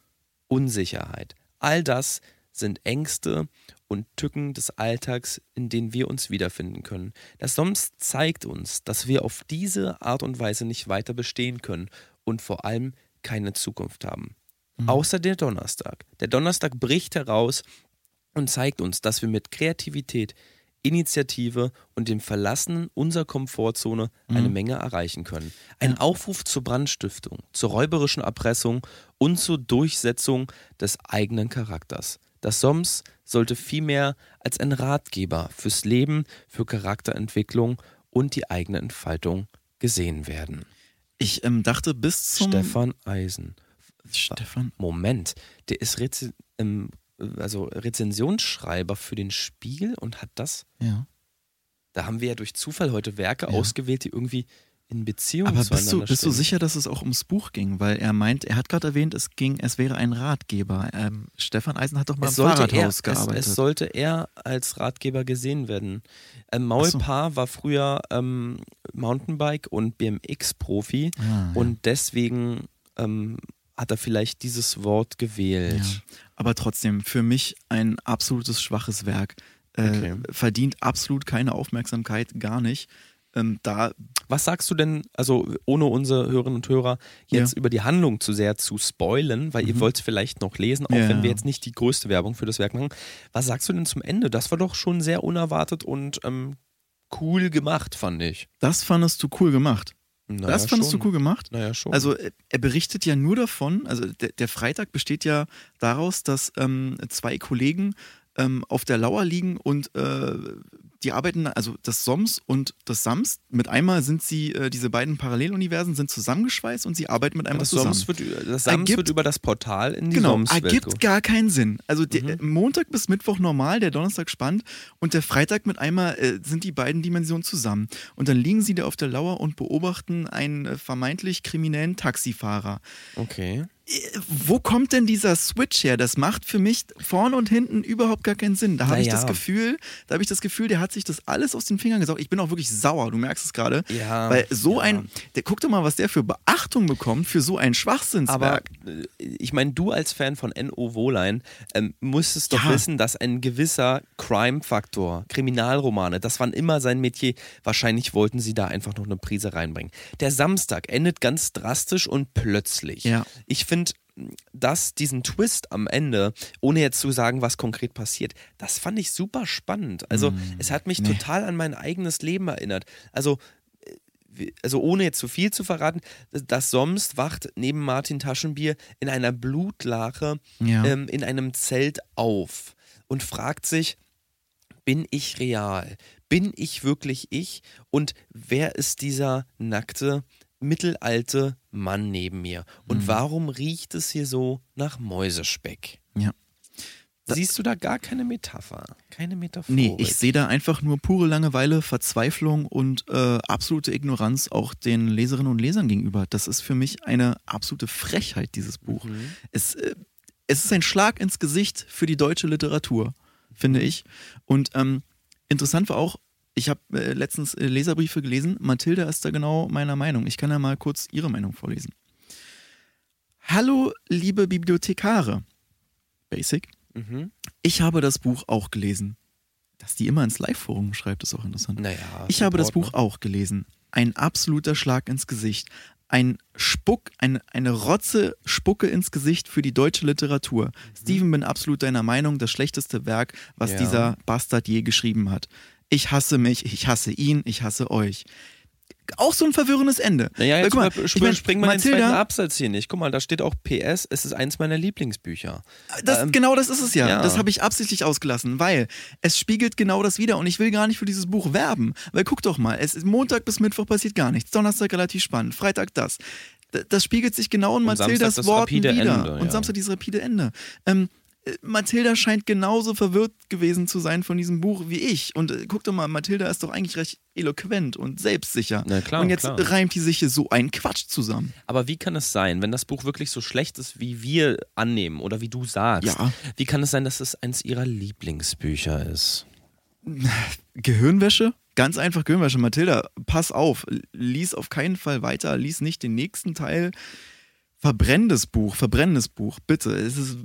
Unsicherheit. All das sind Ängste und Tücken des Alltags, in denen wir uns wiederfinden können. Das Soms zeigt uns, dass wir auf diese Art und Weise nicht weiter bestehen können und vor allem keine Zukunft haben. Außer der Donnerstag. Der Donnerstag bricht heraus und zeigt uns, dass wir mit Kreativität, Initiative und dem Verlassen unserer Komfortzone eine Menge erreichen können. Ein Aufruf zur Brandstiftung, zur räuberischen Erpressung und zur Durchsetzung des eigenen Charakters. Das SOMS sollte vielmehr als ein Ratgeber fürs Leben, für Charakterentwicklung und die eigene Entfaltung gesehen werden. Ich ähm, dachte bis zum. Stefan Eisen. Stefan. Moment, der ist Reze ähm, also Rezensionsschreiber für den Spiegel und hat das. Ja. Da haben wir ja durch Zufall heute Werke Ja. ausgewählt, die irgendwie in Beziehung Aber bist du, bist du sicher, dass es auch ums Buch ging? Weil er meint, er hat gerade erwähnt, es ging, es wäre ein Ratgeber. Ähm, Stefan Eisen hat doch mal Es im sollte, er, Fahrradhaus es, gearbeitet. es sollte er als Ratgeber gesehen werden. Ähm, Maulpaar war früher ähm, Mountainbike- und BMX-Profi Ah, ja. und deswegen ähm, hat er vielleicht dieses Wort gewählt. Ja. Aber trotzdem, für mich ein absolutes schwaches Werk. Äh, Okay. Verdient absolut keine Aufmerksamkeit, gar nicht. Ähm, da, Was sagst du denn, also ohne unsere Hörerinnen und Hörer jetzt Ja. über die Handlung zu sehr zu spoilen, weil ihr wollt es vielleicht noch lesen, auch Ja. wenn wir jetzt nicht die größte Werbung für das Werk machen. Was sagst du denn zum Ende? Das war doch schon sehr unerwartet und ähm, cool gemacht, fand ich. das fandest du cool gemacht. Naja, das fandest schon. du cool gemacht? Naja, schon. Also äh, er berichtet ja nur davon, also der, der Freitag besteht ja daraus, dass ähm, zwei Kollegen ähm, auf der Lauer liegen und äh, die arbeiten, also das SOMS und das SAMS, mit einmal sind sie, äh, diese beiden Paralleluniversen sind zusammengeschweißt und sie arbeiten mit einmal das zusammen. Soms, wird, das Sams Ergibt- wird über das Portal in die Genau, Soms-Welt ergibt ge- gar keinen Sinn. Also der, Mhm. Montag bis Mittwoch normal, der Donnerstag spannend und der Freitag mit einmal äh, sind die beiden Dimensionen zusammen. Und dann liegen sie da auf der Lauer und beobachten einen äh, vermeintlich kriminellen Taxifahrer. Okay. Äh, Wo kommt denn dieser Switch her? Das macht für mich vorne und hinten überhaupt gar keinen Sinn. Da habe ich Naja. das Gefühl, da habe ich das Gefühl, der hat sich das alles aus den Fingern gesaugt. Ich bin auch wirklich sauer, du merkst es gerade. Ja, Weil so ja. ein, der guck doch mal, was der für Beachtung bekommt für so ein Schwachsinnswerk. Aber äh, ich meine, du als Fan von N.O. Wohlein ähm, musstest doch Ja. wissen, dass ein gewisser Crime-Faktor, Kriminalromane, das waren immer sein Metier. Wahrscheinlich wollten sie da einfach noch eine Prise reinbringen. Der Samstag endet ganz drastisch und plötzlich. Ja. Ich finde, dass diesen Twist am Ende, ohne jetzt zu sagen, was konkret passiert, das fand ich super spannend. Also es hat mich Mm, nee. total an mein eigenes Leben erinnert. Also wie- also ohne jetzt zu viel zu verraten, das Soms wacht neben Martin Taschenbier in einer Blutlache Ja. ähm, in einem Zelt auf und fragt sich, bin ich real? Bin ich wirklich ich? Und wer ist dieser nackte, mittelalte Mann neben mir? Und Mhm. warum riecht es hier so nach Mäusespeck? Ja. Siehst du da gar keine Metapher? Keine Metapher? Nee, ich sehe da einfach nur pure Langeweile, Verzweiflung und äh, absolute Ignoranz auch den Leserinnen und Lesern gegenüber. Das ist für mich eine absolute Frechheit, dieses Buch. Mhm. Es, äh, es ist ein Schlag ins Gesicht für die deutsche Literatur, finde ich. Und ähm, interessant war auch, ich habe äh, letztens äh, Leserbriefe gelesen. Mathilda ist da genau meiner Meinung. Ich kann ja mal kurz ihre Meinung vorlesen. Hallo, liebe Bibliothekare. Basic. Mhm. Ich habe das Buch auch gelesen. Dass die immer ins Live-Forum schreibt, ist auch interessant. Naja. Ich habe das Buch auch gelesen. Ein absoluter Schlag ins Gesicht. Ein Spuck, eine, eine Rotze Spucke ins Gesicht für die deutsche Literatur. Steven, bin absolut deiner Meinung, das schlechteste Werk, was Ja. dieser Bastard je geschrieben hat. Ich hasse mich, ich hasse ihn, ich hasse euch. Auch so ein verwirrendes Ende. Naja, Weil, jetzt guck mal, ich mein, spring mal den Mathilda- zweiten Absatz hier nicht. Guck mal, da steht auch PS, es ist eins meiner Lieblingsbücher. Das, Ähm, genau das ist es ja. ja. Das habe ich absichtlich ausgelassen, weil es spiegelt genau das wieder und ich will gar nicht für dieses Buch werben. Weil guck doch mal, es ist Montag bis Mittwoch passiert gar nichts, Donnerstag relativ spannend, Freitag das. Das spiegelt sich genau in Und Mathildas das Worten wieder. Ende, und ja. Samstag dieses rapide Ende. Ähm, äh, Mathilda scheint genauso verwirrt gewesen zu sein von diesem Buch wie ich. Und äh, guck doch mal, Mathilda ist doch eigentlich recht eloquent und selbstsicher. Na klar, und jetzt klar. reimt die sich hier so einen Quatsch zusammen. Aber wie kann es sein, wenn das Buch wirklich so schlecht ist, wie wir annehmen oder wie du sagst, Ja. wie kann es sein, dass es eins ihrer Lieblingsbücher ist? Gehirnwäsche? Ganz einfach Gehirnwäsche. Mathilda, pass auf. Lies auf keinen Fall weiter. Lies nicht den nächsten Teil. Verbrenn das Buch. Verbrenn das Buch. Bitte. Es ist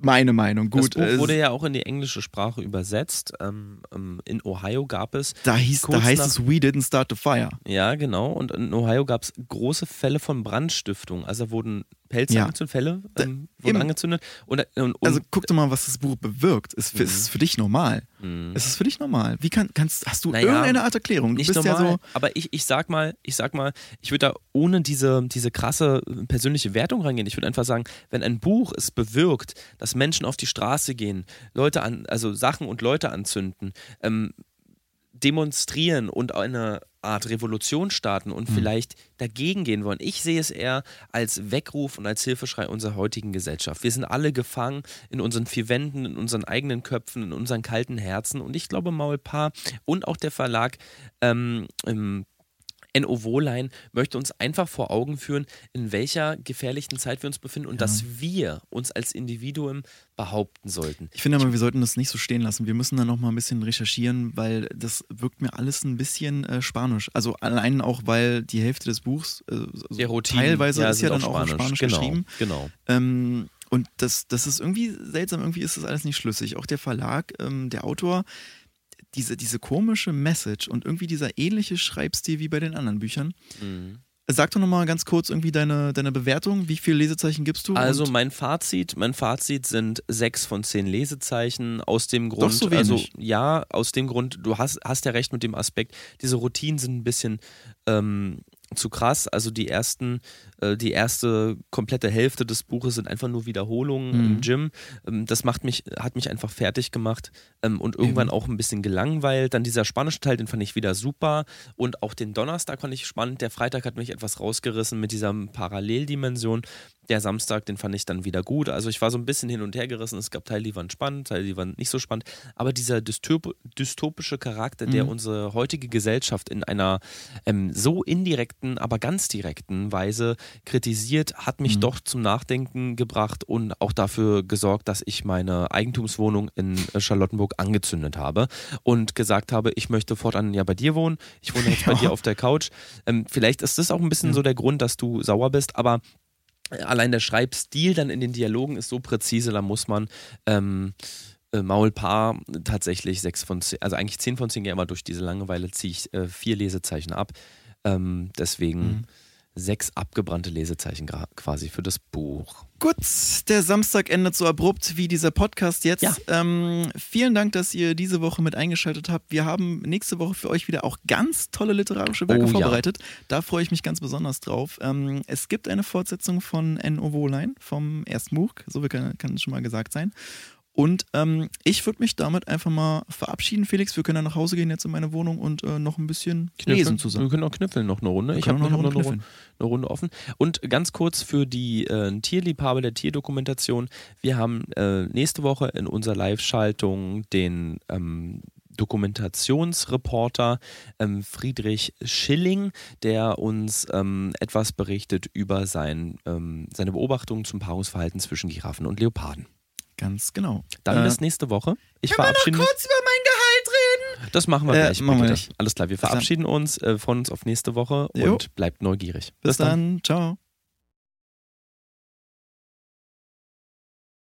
meine Meinung. Gut. das Buch wurde ja auch in die englische Sprache übersetzt. Ähm, ähm, in Ohio gab es, da, hieß, da heißt nach- es We didn't start the fire. ja genau, und in Ohio gab es große Fälle von Brandstiftung. Also wurden Pelze Ja. angezündet, Fälle ähm, wurden eben. angezündet. Und, und, und Also guck doch mal, was das Buch bewirkt. Ist, für, ist es für dich normal? Ist es für dich normal? Wie kann, kannst, hast du Naja, irgendeine Art Erklärung? Du nicht bist normal, ja so. aber ich, ich sag mal, ich sag mal, ich würde da ohne diese, diese krasse persönliche Wertung reingehen. Ich würde einfach sagen, wenn ein Buch es bewirkt, dass Menschen auf die Straße gehen, Leute an, also Sachen und Leute anzünden, ähm, demonstrieren und eine Art Revolution starten und vielleicht dagegen gehen wollen. Ich sehe es eher als Weckruf und als Hilfeschrei unserer heutigen Gesellschaft. Wir sind alle gefangen in unseren vier Wänden, in unseren eigenen Köpfen, in unseren kalten Herzen. Und ich glaube, Maulpaar und auch der Verlag ähm, NO Wohlein möchte uns einfach vor Augen führen, in welcher gefährlichen Zeit wir uns befinden und dass wir uns als Individuum behaupten sollten. Ich finde aber, wir sollten das nicht so stehen lassen. Wir müssen da noch mal ein bisschen recherchieren, weil das wirkt mir alles ein bisschen äh, spanisch. Also allein auch, weil die Hälfte des Buchs äh, so Routine, teilweise ist sind ja dann auch auf Spanisch genau, geschrieben. Genau. Ähm, und das, das ist irgendwie seltsam, irgendwie ist das alles nicht schlüssig. Auch der Verlag, ähm, der Autor, diese, diese komische Message und irgendwie dieser ähnliche Schreibstil wie bei den anderen Büchern. Mhm. Sag doch nochmal ganz kurz irgendwie deine, deine Bewertung. Wie viele Lesezeichen gibst du? Also mein Fazit, mein Fazit sind sechs von zehn Lesezeichen aus dem Grund, so wenig. also ja, aus dem Grund, du hast, hast ja recht mit dem Aspekt, diese Routinen sind ein bisschen ähm, zu krass. Also die ersten, äh, die erste komplette Hälfte des Buches sind einfach nur Wiederholungen Mhm. im Gym. Ähm, das macht mich, hat mich einfach fertig gemacht ähm, und irgendwann auch ein bisschen gelangweilt. Dann dieser spanische Teil, den fand ich wieder super. Und auch den Donnerstag fand ich spannend. Der Freitag hat mich etwas rausgerissen mit dieser Paralleldimension. Der Samstag, den fand ich dann wieder gut. Also ich war so ein bisschen hin und her gerissen. Es gab Teile, die waren spannend, Teile, die waren nicht so spannend. Aber dieser dystop dystopische Charakter, der Mhm. unsere heutige Gesellschaft in einer ähm, so indirekten, aber ganz direkten Weise kritisiert, hat mich Mhm. doch zum Nachdenken gebracht und auch dafür gesorgt, dass ich meine Eigentumswohnung in äh, Charlottenburg angezündet habe und gesagt habe, ich möchte fortan ja bei dir wohnen. Ich wohne jetzt bei Ja. dir auf der Couch. Ähm, vielleicht ist das auch ein bisschen so der Grund, dass du sauer bist, aber allein der Schreibstil dann in den Dialogen ist so präzise, da muss man ähm, äh, Maulpaar tatsächlich sechs von zehn, also eigentlich zehn von zehn, ja immer durch diese Langeweile ziehe ich äh, vier Lesezeichen ab. Ähm, deswegen Mhm. Sechs abgebrannte Lesezeichen quasi für das Buch. Gut, der Samstag endet so abrupt wie dieser Podcast jetzt. Ja. Ähm, vielen Dank, dass ihr diese Woche mit eingeschaltet habt. Wir haben nächste Woche für euch wieder auch ganz tolle literarische Werke Oh, ja. vorbereitet. Da freue ich mich ganz besonders drauf. Ähm, es gibt eine Fortsetzung von N.O. Wohlein vom ersten Buch, so kann, kann schon mal gesagt sein. Und ähm, ich würde mich damit einfach mal verabschieden, Felix. Wir können dann nach Hause gehen jetzt in meine Wohnung und äh, noch ein bisschen lesen zusammen. Wir können auch knüffeln noch eine Runde. Wir Ich habe noch noch eine, eine Runde, Runde eine Runde offen. Und ganz kurz für die äh, Tierliebhaber der Tierdokumentation. Wir haben äh, nächste Woche in unserer Live-Schaltung den ähm, Dokumentationsreporter ähm, Friedrich Schilling, der uns ähm, etwas berichtet über sein, ähm, seine Beobachtungen zum Paarungsverhalten zwischen Giraffen und Leoparden. Ganz genau. Dann Äh, bis nächste Woche. Ich Können wir noch verabschiede mich. kurz über mein Gehalt reden? Das machen wir Äh, gleich. machen wir. Alles klar, wir Bis dann. verabschieden uns, äh, freuen uns auf nächste Woche Jo. und bleibt neugierig. Bis, dann. Ciao.